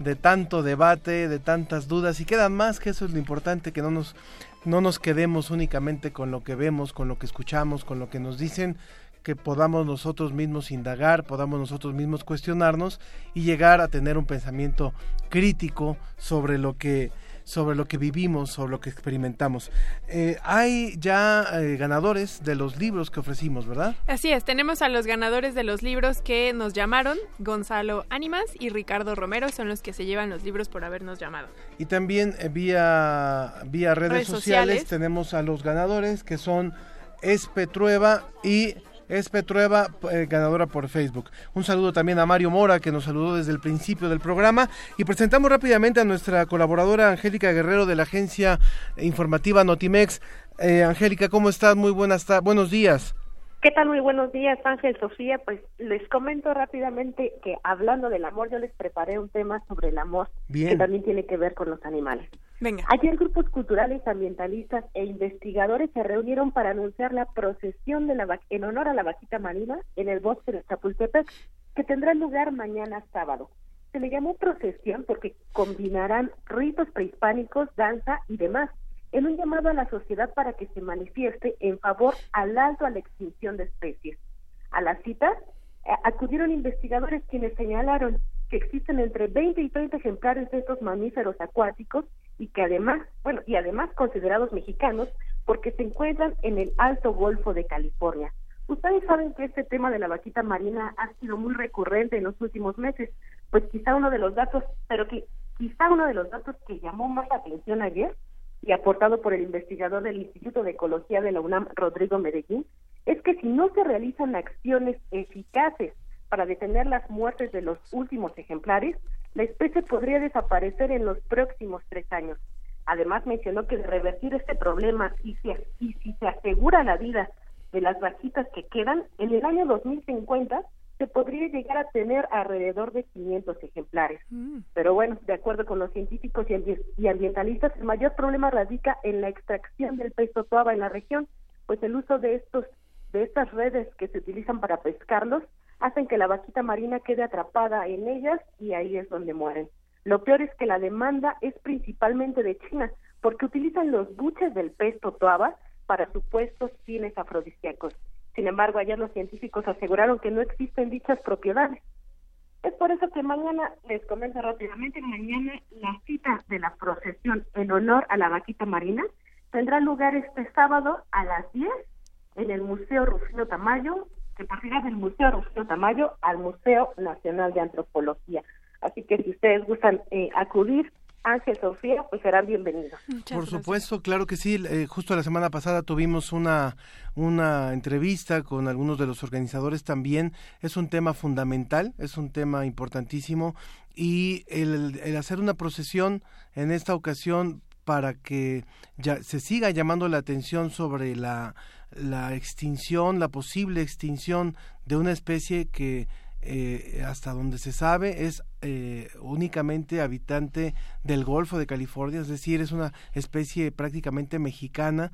de tanto debate, de tantas dudas, y queda más que eso es lo importante, que no nos, no nos quedemos únicamente con lo que vemos, con lo que escuchamos, con lo que nos dicen, que podamos nosotros mismos indagar, podamos nosotros mismos cuestionarnos y llegar a tener un pensamiento crítico sobre lo que sobre lo que vivimos, sobre lo que experimentamos. Eh, hay ya eh, ganadores de los libros que ofrecimos, ¿verdad? Así es, tenemos a los ganadores de los libros que nos llamaron, Gonzalo Ánimas y Ricardo Romero, son los que se llevan los libros por habernos llamado. Y también eh, vía, vía redes, sociales, tenemos a los ganadores que son Espetrueva y es Petrueva, eh, ganadora por Facebook. Un saludo también a Mario Mora, que nos saludó desde el principio del programa. Y presentamos rápidamente a nuestra colaboradora Angélica Guerrero de la agencia informativa Notimex. Eh, Angélica, ¿cómo estás? Muy buenas buenos días. ¿Qué tal? Muy buenos días, Ángel, Sofía. Pues les comento rápidamente que hablando del amor, yo les preparé un tema sobre el amor que también tiene que ver con los animales. Ayer grupos culturales, ambientalistas e investigadores se reunieron para anunciar la procesión de la en honor a la vaquita marina en el bosque de Chapultepec, que tendrá lugar mañana sábado. Se le llamó procesión porque combinarán ritos prehispánicos, danza y demás en un llamado a la sociedad para que se manifieste en favor al alto a la extinción de especies. A la cita eh, acudieron investigadores quienes señalaron que existen entre 20 y 30 ejemplares de estos mamíferos acuáticos y que además, bueno, y además considerados mexicanos porque se encuentran en el Alto Golfo de California. Ustedes saben que este tema de la vaquita marina ha sido muy recurrente en los últimos meses, pues quizá uno de los datos, pero que quizá uno de los datos que llamó más la atención ayer y aportado por el investigador del Instituto de Ecología de la UNAM, Rodrigo Medellín, es que si no se realizan acciones eficaces para detener las muertes de los últimos ejemplares, la especie podría desaparecer en los próximos tres años. Además mencionó que de revertir este problema y si, y si se asegura la vida de las vaquitas que quedan, en el año 2050 se podría llegar a tener alrededor de 500 ejemplares. Mm. Pero bueno, de acuerdo con los científicos y ambientalistas, el mayor problema radica en la extracción del pez totoaba en la región, pues el uso de estos de estas redes que se utilizan para pescarlos hacen que la vaquita marina quede atrapada en ellas y ahí es donde mueren. Lo peor es que la demanda es principalmente de China, porque utilizan los buches del pez totoaba para supuestos fines afrodisíacos. Sin embargo, ayer los científicos aseguraron que no existen dichas propiedades. Es por eso que mañana, les comento rápidamente, mañana la cita de la procesión en honor a la vaquita marina tendrá lugar este sábado a las 10 en el Museo Rufino Tamayo, que partirá del Museo Rufino Tamayo al Museo Nacional de Antropología. Así que si ustedes gustan eh, acudir, Ángel Sofía, pues serán bienvenidos. Por supuesto, claro que sí. Eh, justo la semana pasada tuvimos una, una entrevista con algunos de los organizadores también. Es un tema fundamental, es un tema importantísimo y el, el hacer una procesión en esta ocasión para que ya se siga llamando la atención sobre la, extinción, la posible extinción de una especie que eh, hasta donde se sabe es eh, únicamente habitante del Golfo de California, es decir, es una especie prácticamente mexicana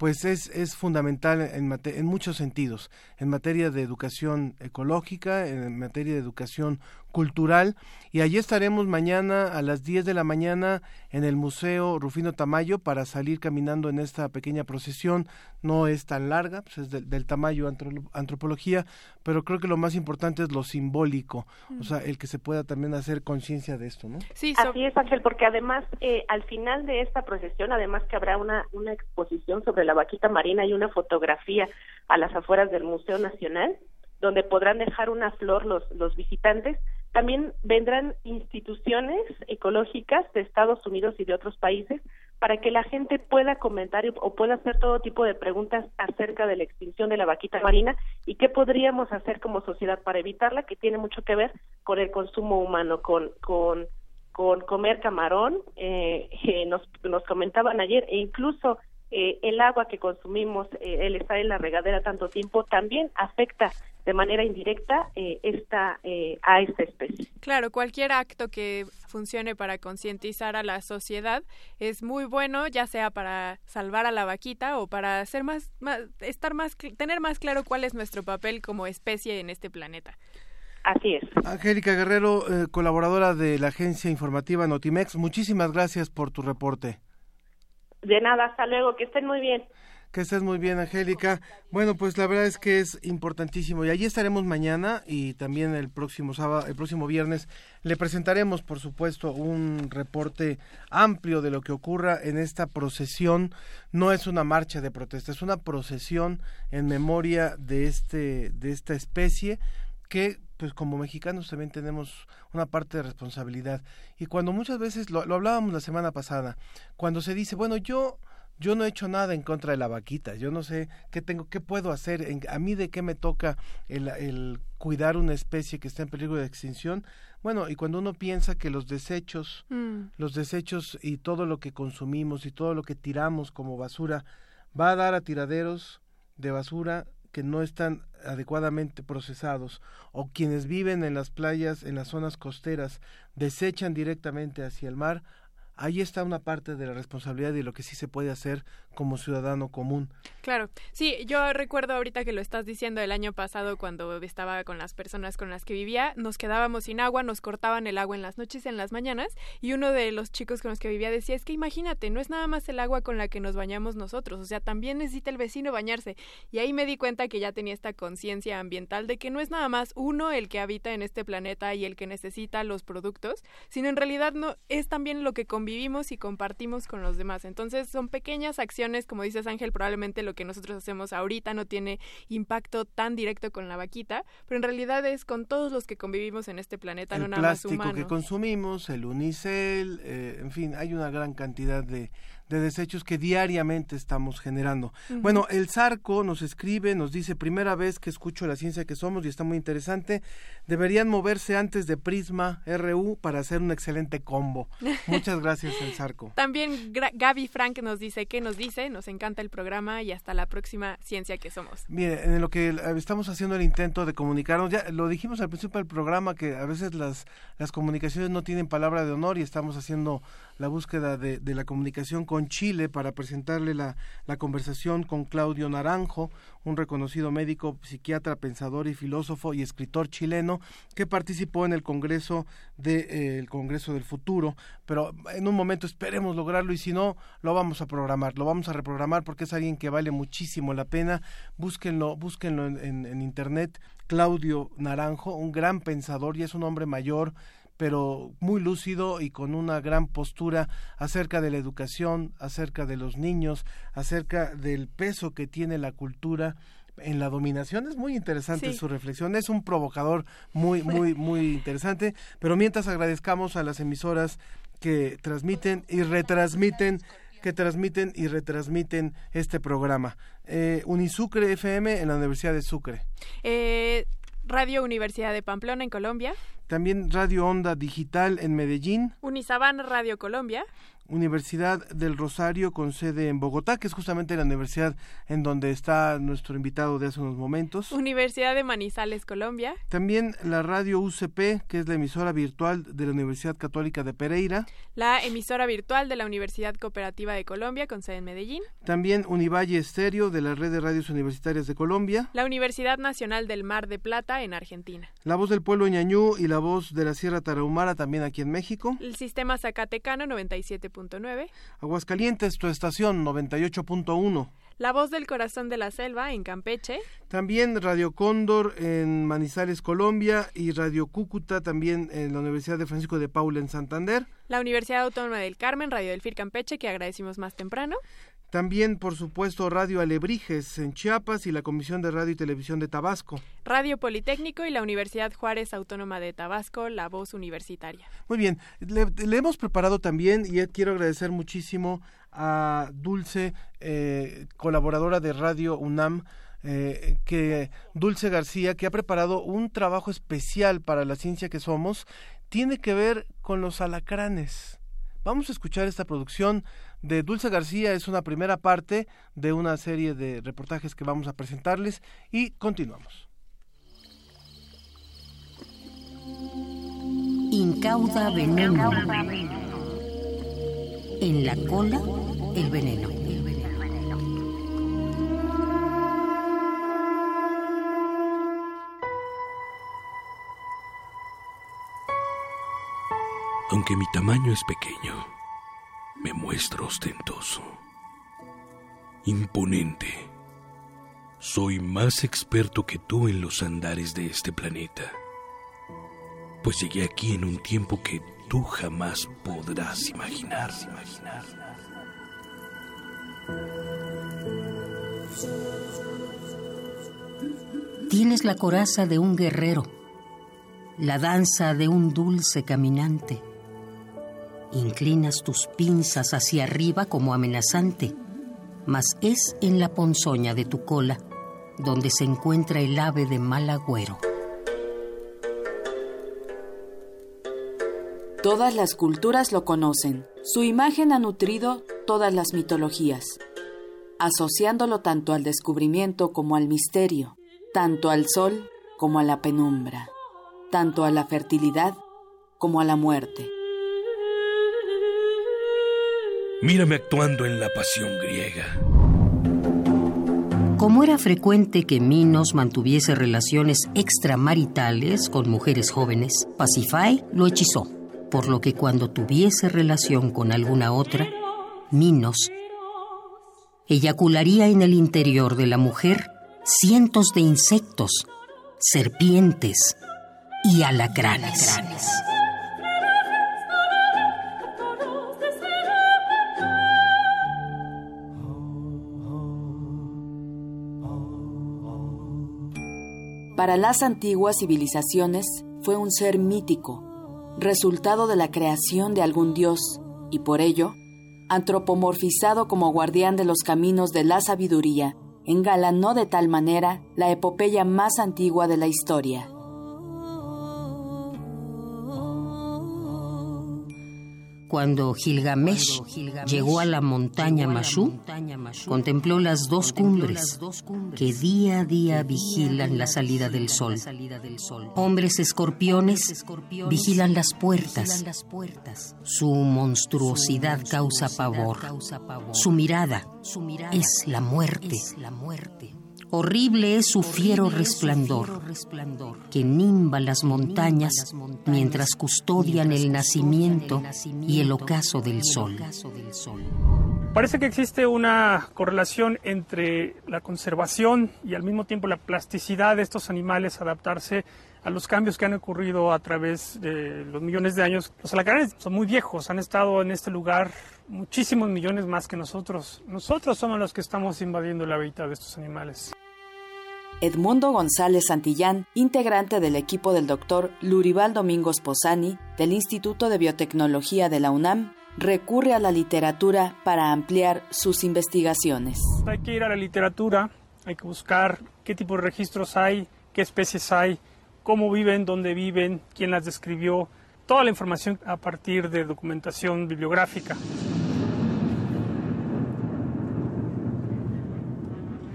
pues es, es fundamental en, en muchos sentidos, en materia de educación ecológica, en materia de educación cultural y allí estaremos mañana a las 10 de la mañana en el Museo Rufino Tamayo para salir caminando en esta pequeña procesión. No es tan larga, pues es del, Tamayo Antropología, pero creo que lo más importante es lo simbólico, o sea, el que se pueda también hacer conciencia de esto, ¿no? Sí, así es, Ángel, porque además eh, al final de esta procesión, además que habrá una, una exposición sobre la vaquita marina y una fotografía a las afueras del Museo Nacional, donde podrán dejar una flor los, los visitantes también vendrán instituciones ecológicas de Estados Unidos y de otros países para que la gente pueda comentar o pueda hacer todo tipo de preguntas acerca de la extinción de la vaquita marina y qué podríamos hacer como sociedad para evitarla, que tiene mucho que ver con el consumo humano, con, con, con comer camarón, eh, nos, nos comentaban ayer, e incluso eh, el agua que consumimos, eh, el estar en la regadera tanto tiempo, también afecta de manera indirecta eh, esta, eh, a esta especie. Claro, cualquier acto que funcione para concientizar a la sociedad es muy bueno, ya sea para salvar a la vaquita o para hacer más, estar más, tener más claro cuál es nuestro papel como especie en este planeta. Así es. Angélica Guerrero, colaboradora de la agencia informativa Notimex, muchísimas gracias por tu reporte. De nada, hasta luego, que estén muy bien. Que estés muy bien, Angélica. Bueno, pues la verdad es que es importantísimo y allí estaremos mañana y también el próximo sábado, el próximo viernes le presentaremos, por supuesto, un reporte amplio de lo que ocurra en esta procesión. No es una marcha de protesta, es una procesión en memoria de este de esta especie que pues como mexicanos también tenemos una parte de responsabilidad. Y cuando muchas veces, lo, hablábamos la semana pasada, cuando se dice, bueno, yo yo no he hecho nada en contra de la vaquita, yo no sé qué tengo, qué puedo hacer, a mí de qué me toca el, el, cuidar una especie que está en peligro de extinción. Bueno, y cuando uno piensa que los desechos, mm. los desechos y todo lo que consumimos y todo lo que tiramos como basura va a dar a tiraderos de basura que no están adecuadamente procesados o quienes viven en las playas, en las zonas costeras, desechan directamente hacia el mar, ahí está una parte de la responsabilidad y lo que sí se puede hacer como ciudadano común. Claro, sí, yo recuerdo ahorita que lo estás diciendo el año pasado cuando estaba con las personas con las que vivía, nos quedábamos sin agua, nos cortaban el agua en las noches y en las mañanas y uno de los chicos con los que vivía decía, es que imagínate, no es nada más el agua con la que nos bañamos nosotros, o sea, también necesita el vecino bañarse. Y ahí me di cuenta que ya tenía esta conciencia ambiental de que no es nada más uno el que habita en este planeta y el que necesita los productos, sino en realidad no es también lo que convivimos y compartimos con los demás. Entonces son pequeñas acciones, como dices Ángel, probablemente lo que nosotros hacemos ahorita no tiene impacto tan directo con la vaquita, pero en realidad es con todos los que convivimos en este planeta, no nada más humano. El plástico que consumimos, el unicel, eh, en fin, hay una gran cantidad de, de desechos que diariamente estamos generando. Bueno, el Zarco nos escribe, nos dice, primera vez que escucho la ciencia que somos y está muy interesante, deberían moverse antes de Prisma RU para hacer un excelente combo. Muchas gracias, el Zarco. También Gaby Frank nos dice, ¿qué nos dice? Nos encanta el programa y hasta la próxima ciencia que somos. Mire, en lo que estamos haciendo el intento de comunicarnos, ya lo dijimos al principio del programa que a veces las, las comunicaciones no tienen palabra de honor y estamos haciendo la búsqueda de, la comunicación con Chile para presentarle la, conversación con Claudio Naranjo, un reconocido médico, psiquiatra, pensador y filósofo y escritor chileno que participó en el Congreso de, eh, el Congreso del Futuro, pero en un momento esperemos lograrlo y si no, lo vamos a programar, lo vamos a reprogramar porque es alguien que vale muchísimo la pena. Búsquenlo, búsquenlo en, en internet, Claudio Naranjo, un gran pensador y es un hombre mayor pero muy lúcido y con una gran postura acerca de la educación, acerca de los niños, acerca del peso que tiene la cultura en la dominación. Es muy interesante su reflexión, es un provocador muy, muy, muy interesante, pero mientras agradezcamos a las emisoras que transmiten y retransmiten que transmiten y retransmiten este programa. Eh, Unisucre FM en la Universidad de Sucre. Eh, Radio Universidad de Pamplona en Colombia. También Radio Onda Digital en Medellín. Unisaban Radio Colombia. Universidad del Rosario con sede en Bogotá, que es justamente la universidad en donde está nuestro invitado de hace unos momentos. Universidad de Manizales, Colombia. También la radio UCP, que es la emisora virtual de la Universidad Católica de Pereira. La emisora virtual de la Universidad Cooperativa de Colombia con sede en Medellín. También Univalle Estéreo de la Red de Radios Universitarias de Colombia. La Universidad Nacional del Mar de Plata en Argentina. La Voz del Pueblo Ñañú y la Voz de la Sierra Tarahumara también aquí en México. El Sistema Zacatecano 97. Aguascalientes, tu estación 98.1. La voz del corazón de la selva en Campeche. También Radio Cóndor en Manizales, Colombia y Radio Cúcuta también en la Universidad de Francisco de Paula en Santander. La Universidad Autónoma del Carmen, Radio del FIR Campeche, que agradecimos más temprano. También, por supuesto, Radio Alebrijes en Chiapas y la Comisión de Radio y Televisión de Tabasco. Radio Politécnico y la Universidad Juárez Autónoma de Tabasco, la voz universitaria. Muy bien, le, hemos preparado también y quiero agradecer muchísimo a Dulce, eh, colaboradora de Radio UNAM. Eh, que Dulce García, que ha preparado un trabajo especial para la ciencia que somos, tiene que ver con los alacranes. Vamos a escuchar esta producción de Dulce García es una primera parte de una serie de reportajes que vamos a presentarles y continuamos. Incauda veneno. En la cola, el veneno. Aunque mi tamaño es pequeño, me muestro ostentoso, imponente. Soy más experto que tú en los andares de este planeta, pues llegué aquí en un tiempo que tú jamás podrás imaginar. Tienes la coraza de un guerrero, la danza de un dulce caminante Inclinas tus pinzas hacia arriba como amenazante, mas es en la ponzoña de tu cola donde se encuentra el ave de mal agüero. Todas las culturas lo conocen. Su imagen ha nutrido todas las mitologías, asociándolo tanto al descubrimiento como al misterio, tanto al sol como a la penumbra, tanto a la fertilidad como a la muerte. Mírame actuando en la pasión griega. Como era frecuente que Minos mantuviese relaciones extramaritales con mujeres jóvenes, Pacify lo hechizó, por lo que cuando tuviese relación con alguna otra, Minos eyacularía en el interior de la mujer cientos de insectos, serpientes y alacranes. Para las antiguas civilizaciones fue un ser mítico, resultado de la creación de algún dios, y por ello, antropomorfizado como guardián de los caminos de la sabiduría, engalanó de tal manera la epopeya más antigua de la historia. Cuando Gilgamesh llegó a la montaña Mashu, contempló las dos cumbres que día a día vigilan la salida del sol. Hombres escorpiones vigilan las puertas. Su monstruosidad causa pavor. Su mirada es la muerte. Horrible es su fiero resplandor, que nimba las montañas mientras custodian el nacimiento y el ocaso del sol. Parece que existe una correlación entre la conservación y al mismo tiempo la plasticidad de estos animales adaptarse a los cambios que han ocurrido a través de los millones de años. Los alacranes son muy viejos, han estado en este lugar muchísimos millones más que nosotros. Nosotros somos los que estamos invadiendo la hábitat de estos animales. Edmundo González Santillán, integrante del equipo del doctor Lurival Domingos Posani del Instituto de Biotecnología de la UNAM, recurre a la literatura para ampliar sus investigaciones. Hay que ir a la literatura, hay que buscar qué tipo de registros hay, qué especies hay, cómo viven, dónde viven, quién las describió, toda la información a partir de documentación bibliográfica.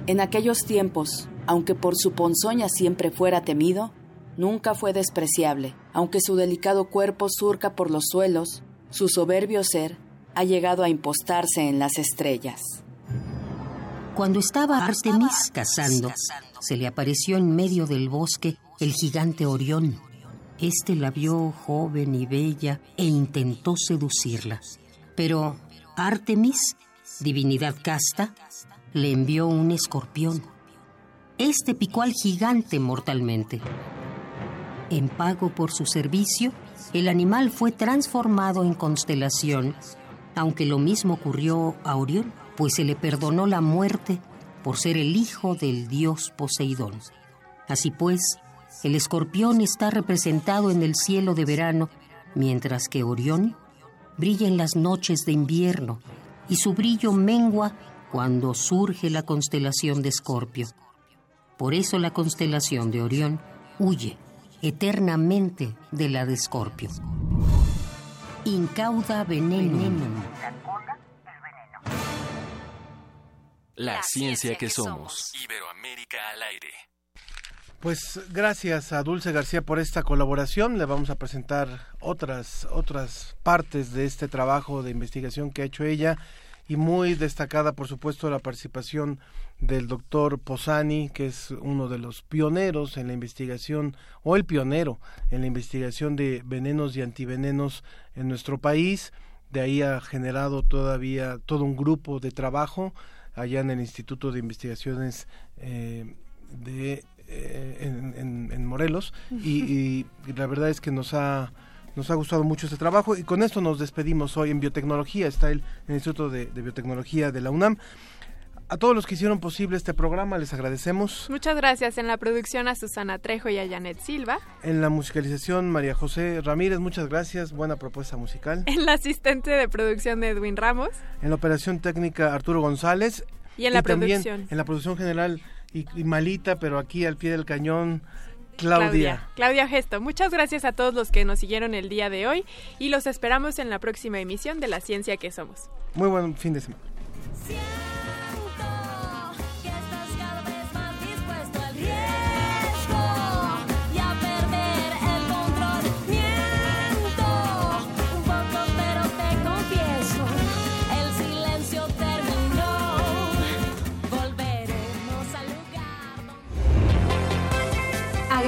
En aquellos tiempos, aunque por su ponzoña siempre fuera temido, nunca fue despreciable, aunque su delicado cuerpo surca por los suelos, su soberbio ser ha llegado a impostarse en las estrellas. Cuando estaba Artemis cazando, se le apareció en medio del bosque el gigante Orión. Este la vio joven y bella e intentó seducirla. Pero Artemis, divinidad casta, le envió un escorpión este picó al gigante mortalmente. En pago por su servicio, el animal fue transformado en constelación, aunque lo mismo ocurrió a Orión, pues se le perdonó la muerte por ser el hijo del dios Poseidón. Así pues, el escorpión está representado en el cielo de verano, mientras que Orión brilla en las noches de invierno y su brillo mengua cuando surge la constelación de Escorpio. Por eso la constelación de Orión huye eternamente de la de Escorpio. Incauda veneno. La ciencia que somos. Iberoamérica al aire. Pues gracias a Dulce García por esta colaboración. Le vamos a presentar otras otras partes de este trabajo de investigación que ha hecho ella y muy destacada, por supuesto, la participación del doctor Posani, que es uno de los pioneros en la investigación, o el pionero en la investigación de venenos y antivenenos en nuestro país. De ahí ha generado todavía todo un grupo de trabajo allá en el Instituto de Investigaciones eh, de, eh, en, Morelos y la verdad es que nos ha nos ha gustado mucho este trabajo y con esto nos despedimos hoy en Biotecnología. Está el, el Instituto de, Biotecnología de la UNAM. A todos los que hicieron posible este programa les agradecemos. Muchas gracias. En la producción a Susana Trejo y a Janet Silva. En la musicalización María José Ramírez, muchas gracias. Buena propuesta musical. En la asistente de producción de Edwin Ramos. En la operación técnica Arturo González. Y en la producción. En la producción general y malita, pero aquí al pie del cañón Claudia. Claudia. Gesto. Muchas gracias a todos los que nos siguieron el día de hoy y los esperamos en la próxima emisión de La Ciencia que Somos. Muy buen fin de semana.